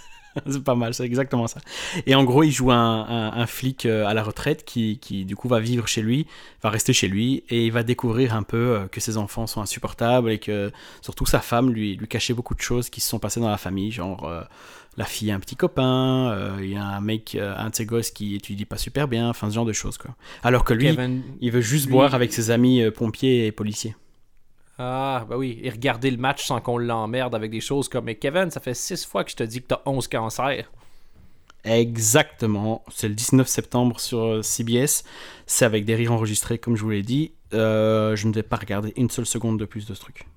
C'est pas mal, c'est exactement ça. Et en gros, il joue un, un- un flic euh, à la retraite qui, qui, du coup, va vivre chez lui, va rester chez lui, et il va découvrir un peu euh, que ses enfants sont insupportables et que surtout sa femme lui, lui cachait beaucoup de choses qui se sont passées dans la famille, genre euh, la fille a un petit copain, euh, il y a un mec, euh, un de ses gosses qui étudie pas super bien, enfin ce genre de choses quoi. Alors que lui, Kevin. il veut juste lui- boire avec ses amis pompiers et policiers. Ah, bah oui, et regarder le match sans qu'on l'emmerde avec des choses comme Mais Kevin, ça fait six fois que je te dis que t'as 11 cancers. Exactement, c'est le 19 septembre sur euh, CBS. C'est avec des rires enregistrés, comme je vous l'ai dit. Euh, je ne vais pas regarder une seule seconde de plus de ce truc.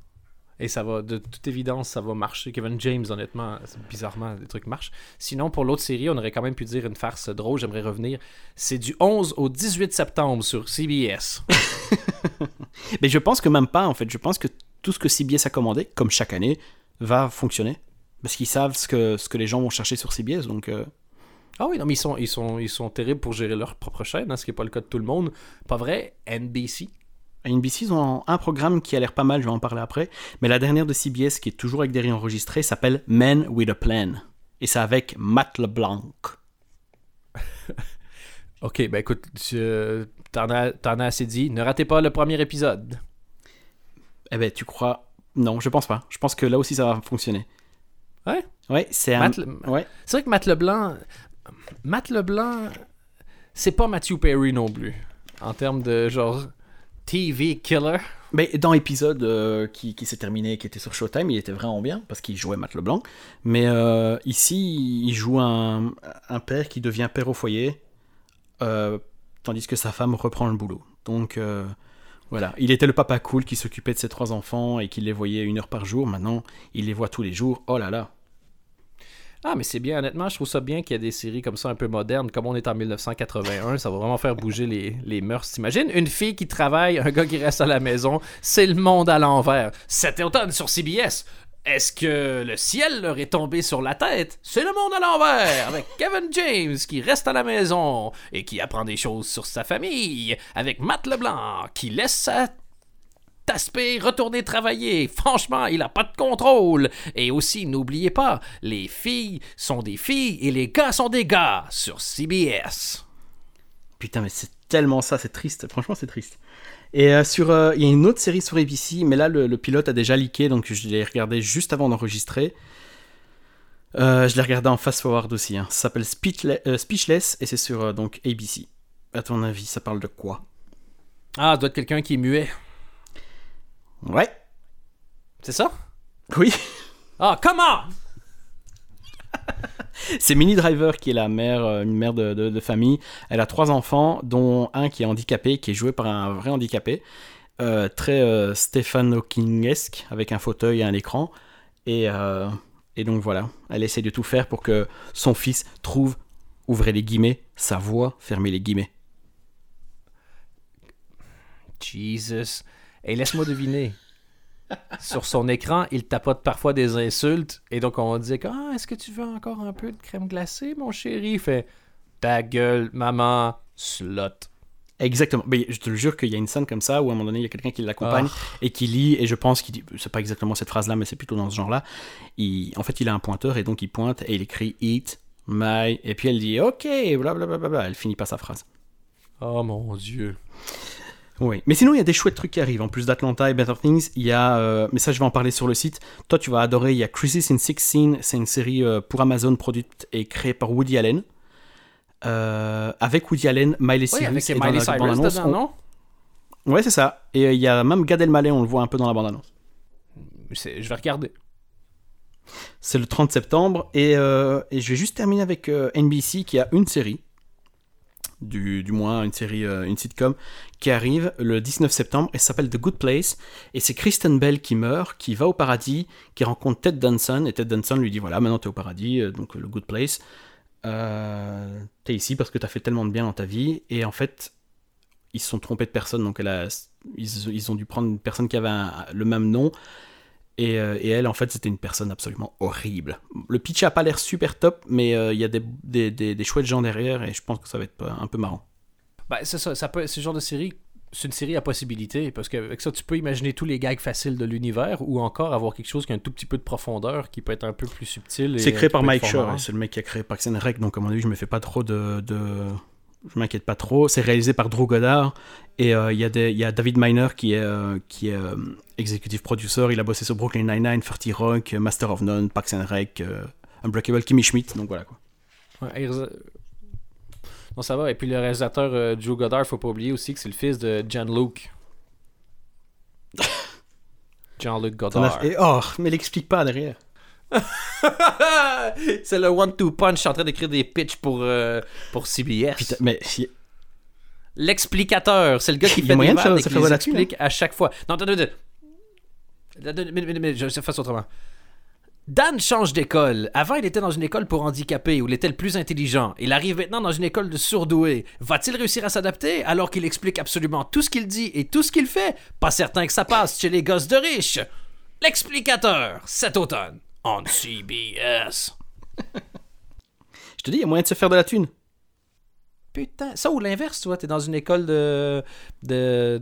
Et ça va, de toute évidence, ça va marcher. Kevin James, honnêtement, bizarrement, des trucs marchent. Sinon, pour l'autre série, on aurait quand même pu dire une farce drôle, j'aimerais revenir. C'est du 11 au 18 septembre sur CBS. [LAUGHS] Mais je pense que même pas, en fait. Je pense que tout ce que CBS a commandé, comme chaque année, va fonctionner. Parce qu'ils savent ce que, ce que les gens vont chercher sur CBS. Donc, euh, Ah oui, non, mais ils sont, ils sont, ils sont terribles pour gérer leur propre chaîne, hein, ce qui n'est pas le cas de tout le monde. Pas vrai? NBC. À NBC, ils ont un programme qui a l'air pas mal, je vais en parler après. Mais la dernière de CBS, qui est toujours avec des rires enregistrés, s'appelle Men with a Plan. Et c'est avec Matt LeBlanc. [LAUGHS] Ok, ben écoute, tu- t'en as, t'en as assez dit. Ne ratez pas le premier épisode. Eh ben, tu crois? Non, je pense pas. Je pense que là aussi, ça va fonctionner. Ouais? Ouais, c'est un... Matt Le- Ouais. C'est vrai que Matt Leblanc. Matt Leblanc, c'est pas Matthew Perry non plus. En termes de genre TV killer. Mais dans l'épisode euh, qui, qui s'est terminé, qui était sur Showtime, il était vraiment bien parce qu'il jouait Matt Leblanc. Mais euh, ici, il joue un, un père qui devient père au foyer, euh, tandis que sa femme reprend le boulot. Donc voilà, il était le papa cool qui s'occupait de ses trois enfants et qui les voyait une heure par jour. Maintenant, il les voit tous les jours. Oh là là. Ah, mais c'est bien, honnêtement, je trouve ça bien qu'il y ait des séries comme ça un peu modernes. Comme on est en 1981, ça va vraiment faire bouger les, les mœurs. T'imagines une fille qui travaille, un gars qui reste à la maison, c'est le monde à l'envers. Cet automne sur CBS. Est-ce que le ciel leur est tombé sur la tête? C'est le monde à l'envers, avec [LAUGHS] Kevin James qui reste à la maison et qui apprend des choses sur sa famille, avec Matt Leblanc qui laisse sa Taspé retourner travailler. Franchement, il a pas de contrôle. Et aussi, n'oubliez pas, les filles sont des filles et les gars sont des gars sur CBS. Putain, mais c'est tellement ça, c'est triste. Franchement, c'est triste. Et euh, sur, euh, il y a une autre série sur ABC, mais là, le, le pilote a déjà leaké, donc je l'ai regardé juste avant d'enregistrer. Euh, je l'ai regardé en fast forward aussi. hein. Ça s'appelle Speechle- Speechless et c'est sur donc ABC. À ton avis, ça parle de quoi? Ah, ça doit être quelqu'un qui est muet. Ouais. C'est ça? Oui. Ah, comment? [LAUGHS] C'est Minnie Driver qui est la mère, euh, une mère de, de- de famille. Elle a trois enfants, dont un qui est handicapé, qui est joué par un vrai handicapé, euh, très euh, Stephen Hawking-esque, avec un fauteuil et un écran. Et, euh, et donc voilà, elle essaie de tout faire pour que son fils trouve, ouvrez les guillemets, sa voix, fermez les guillemets. Jesus. Et laisse-moi deviner. Sur son écran, il tapote parfois des insultes. Et donc, on dit ah, est-ce que tu veux encore un peu de crème glacée, mon chéri? Il fait, ta gueule, maman, slot. Exactement. Mais je te le jure qu'il y a une scène comme ça où à un moment donné il y a quelqu'un qui l'accompagne Ah. et qui lit et je pense qu'il dit c'est pas exactement cette phrase là mais c'est plutôt dans ce genre là. Il, en fait il a un pointeur et donc il pointe et il écrit eat my et puis elle dit ok blablabla elle finit pas sa phrase. Oh mon dieu. Oui. Mais sinon il y a des chouettes trucs qui arrivent en plus d'Atlanta et Better Things il y a euh, mais ça je vais en parler sur le site. Toi tu vas adorer il y a Crisis in 16 c'est une série euh, pour Amazon produite et créée par Woody Allen. Euh, avec Woody Allen, Miley Oui, avec Cyrus et dans Miley la Cyrus bande-annonce, dedans, on- non? Ouais, c'est ça. Et il y a même Gad Elmaleh, on le voit un peu dans la bande-annonce. C'est- Je vais regarder. C'est le 30 septembre. Et, et je vais juste terminer avec NBC qui a une série, du, moins une série, euh, une sitcom, qui arrive le 19 septembre et s'appelle The Good Place. Et c'est Kristen Bell qui meurt, qui va au paradis, qui rencontre Ted Danson. Et Ted Danson lui dit voilà, maintenant t'es au paradis, euh, donc le Good Place. Euh, t'es ici parce que t'as fait tellement de bien dans ta vie. Et en fait, ils se sont trompés de personne, donc elle a, ils, ont dû prendre une personne qui avait le même nom. Et, euh, et elle, en fait, c'était une personne absolument horrible. Le pitch a pas l'air super top, mais euh, il y a des, des, des, des chouettes gens derrière et je pense que ça va être un peu marrant. Ben, c'est ça, ça peut, ce genre de série, c'est une série à possibilités, parce qu'avec ça, tu peux imaginer tous les gags faciles de l'univers, ou encore avoir quelque chose qui a un tout petit peu de profondeur, qui peut être un peu plus subtil. C'est créé par Mike. Shaw, et c'est le mec qui a créé Parks and Rec, donc à mon avis, je me fais pas trop de. de... Je m'inquiète pas trop. C'est réalisé par Drew Goddard, et euh, il y, a y David Miner qui est, euh, qui est euh, executive producer. Il a bossé sur Brooklyn Nine-Nine, 30 Rock, Master of None, Parks and Rec, euh, Unbreakable Kimmy Schmidt, donc voilà quoi. Ouais, Non, ça va. Et puis le réalisateur euh, Joe Goddard, faut pas oublier aussi que c'est le fils de [LAUGHS] Jean-Luc. Jean-Luc T'en Goddard. Et oh, mais l'explique pas derrière. [LAUGHS] c'est le one-two punch. Je suis en train d'écrire des pitchs pour, euh, pour CBS. Putain, mais L'explicateur, c'est le gars qui Il y a fait des de faire- vannes et qui les explique à chaque fois. Non, attends, attends, attends. Je fais autrement. Dan change d'école. Avant, il était dans une école pour handicapés où il était le plus intelligent. Il arrive maintenant dans une école de surdoués. Va-t-il réussir à s'adapter alors qu'il explique absolument tout ce qu'il dit et tout ce qu'il fait? Pas certain que ça passe chez les gosses de riches. L'explicateur, cet automne, on CBS. je te dis, il y a moyen de se faire de la thune. Putain, ça ou l'inverse, tu vois, t'es dans une école de. de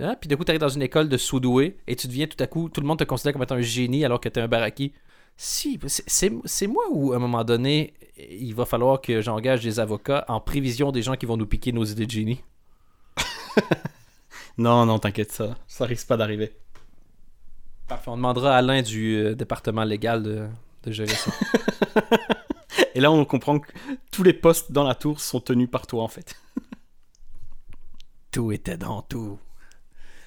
hein, puis d'un coup, t'arrives dans une école de sous-doués et tu deviens tout à coup, tout le monde te considère comme étant un génie alors que t'es un baraki. Si, c'est moi où, à un moment donné, il va falloir que j'engage des avocats en prévision des gens qui vont nous piquer nos idées de génie? [LAUGHS] Non, non, t'inquiète, ça, ça risque pas d'arriver. Parfait, on demandera à Alain du euh, département légal de, de gérer ça. [LAUGHS] Et là, on comprend que tous les postes dans la tour sont tenus par toi, en fait. tout était dans tout.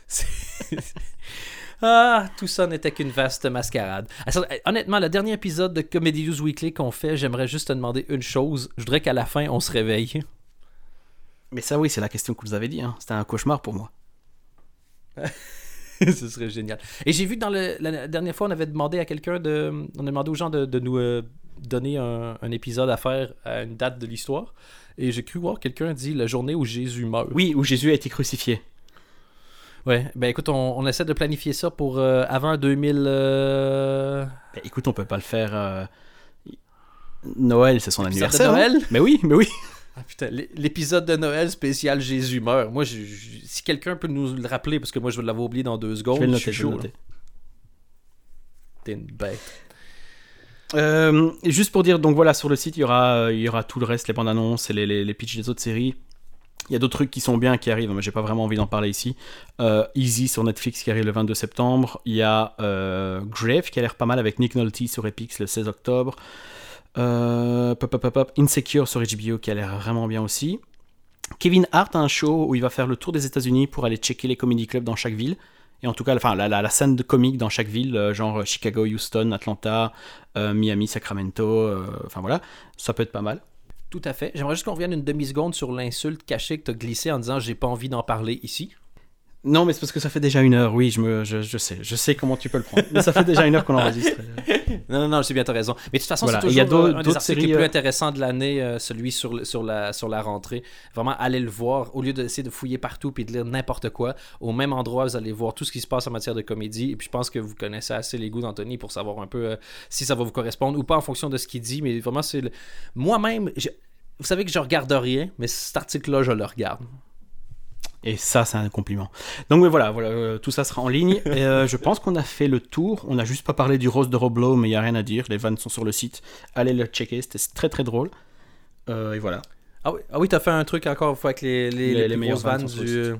[LAUGHS] Ah, tout ça n'était qu'une vaste mascarade. Ah, ça, Honnêtement, le dernier épisode de Comedy News Weekly qu'on fait, j'aimerais juste te demander une chose. Je voudrais qu'à la fin, on se réveille. Mais ça, oui, c'est la question que vous avez dit. Hein. C'était un cauchemar pour moi. [LAUGHS] [LAUGHS] Ce serait génial. Et j'ai vu que dans le, la dernière fois, on avait demandé à quelqu'un de. On a demandé aux gens de, de nous euh, donner un, un épisode à faire à une date de l'histoire. Et j'ai cru voir quelqu'un dit la journée où Jésus meurt. Oui, où Jésus a été crucifié. Ouais, ben écoute, on, on essaie de planifier ça pour euh, avant 2000. euh, Mais écoute, on peut pas le faire. Noël, c'est son anniversaire. Noël? Hein. Mais oui, mais oui. Ah putain, l'é- l'épisode de Noël spécial Jésus meurt. Moi, je- je- si quelqu'un peut nous le rappeler, parce que moi je vais l'avoir oublié dans deux secondes, Je vais le noter. je chaud. T'es une bête. Euh, juste pour dire, donc voilà, sur le site, il y aura, il y aura tout le reste, les bandes annonces et les, les, les pitchs des autres séries. Il y a d'autres trucs qui sont bien qui arrivent, mais j'ai pas vraiment envie d'en parler ici. Euh, Easy sur Netflix qui arrive le 22 septembre. Il y a euh, Grave qui a l'air pas mal avec Nick Nolte sur Epix le 16 octobre. Euh, pop, pop, pop. Insecure sur HBO qui a l'air vraiment bien aussi. Kevin Hart a un show où il va faire le tour des États-Unis pour aller checker les comedy clubs dans chaque ville. Et en tout cas, enfin, la, scène de comique dans chaque ville, euh, genre Chicago, Houston, Atlanta, euh, Miami, Sacramento, euh, enfin voilà, ça peut être pas mal. Tout à fait. J'aimerais juste qu'on revienne une demi-seconde sur l'insulte cachée que t'as glissée en disant j'ai pas envie d'en parler ici. Non, mais c'est parce que ça fait déjà une heure, oui, je, me, je, je sais, je sais comment tu peux le prendre. Mais ça fait déjà une heure qu'on enregistre. [LAUGHS] Non, non, non, je sais bien, t'as raison. Mais de toute façon, Voilà. c'est Et il y a euh, un des articles les séries, plus euh, intéressants de l'année, euh, celui sur, la, sur la rentrée. Vraiment, allez le voir. Au lieu d'essayer de fouiller partout puis de lire n'importe quoi, au même endroit, vous allez voir tout ce qui se passe en matière de comédie. Et puis, je pense que vous connaissez assez les goûts d'Anthony pour savoir un peu euh, si ça va vous correspondre ou pas en fonction de ce qu'il dit. Mais vraiment, c'est. le- Moi-même, je- vous savez que je regarde rien, mais cet article-là, je le regarde. Et ça, c'est un compliment. Donc mais voilà, voilà euh, tout ça sera en ligne. Et, euh, je pense qu'on a fait le tour. On n'a juste pas parlé du rose de Roblo, mais il n'y a rien à dire. Les vannes sont sur le site. Allez le checker, c'était très très drôle. Euh, et voilà. Ah oui, ah oui t'as fait un truc encore une fois avec les, les, Les- les, grosses vannes vannes du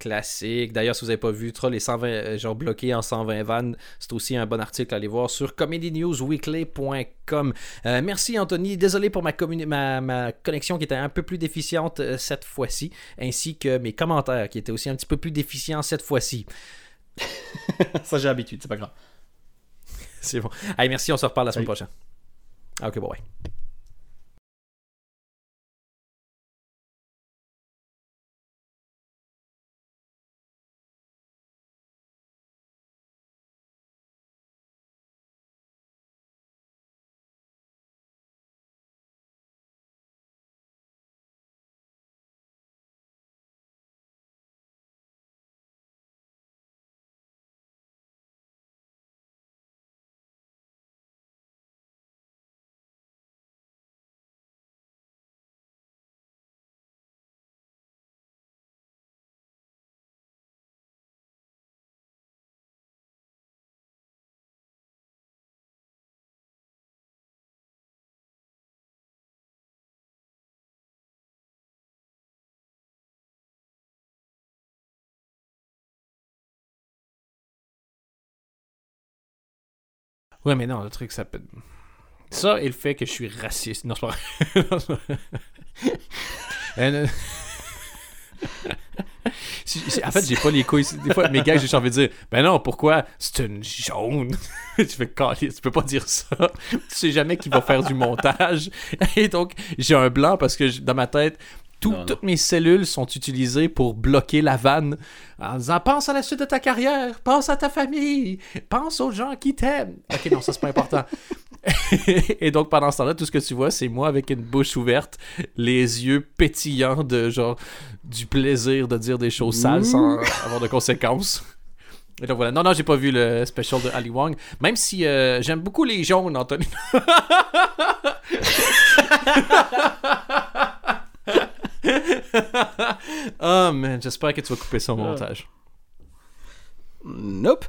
classique. D'ailleurs, si vous n'avez pas vu, Troll, les 120, euh, genre bloqués en 120 vannes, c'est aussi un bon article à aller voir sur comedynewsweekly.com. Euh, merci Anthony, désolé pour ma, communi- ma, ma connexion qui était un peu plus déficiente euh, cette fois-ci, ainsi que mes commentaires qui étaient aussi un petit peu plus déficients cette fois-ci. [LAUGHS] ça, j'ai l'habitude, c'est pas grave. C'est bon. Allez, merci, on se reparle la semaine Salut. prochaine. Ah, ok, bon, ouais. Ouais, mais non, le truc, ça peut. Ça et le fait que je suis raciste. Non, c'est pas vrai. [LAUGHS] Euh, [LAUGHS] en fait, j'ai pas les couilles. Des fois, mes gars, j'ai envie de dire Ben non, pourquoi? C'est une jaune. [LAUGHS] tu fais calice, tu peux pas dire ça. Tu sais jamais qui va faire du montage. Et donc, j'ai un blanc parce que dans ma tête, tout- Non, non. toutes mes cellules sont utilisées pour bloquer la vanne en disant Pense à la suite de ta carrière, pense à ta famille, pense aux gens qui t'aiment. Ok, non, ça c'est pas important. [LAUGHS] Et donc pendant ce temps-là, tout ce que tu vois, c'est moi avec une bouche ouverte, les yeux pétillants de genre du plaisir de dire des choses sales sans avoir de conséquences. Et donc voilà. Non, non, j'ai pas vu le special de Ali Wong. Même si euh, j'aime beaucoup les jaunes, Anthony. [LAUGHS] oh man, j'espère que tu vas couper ça au montage. Nope.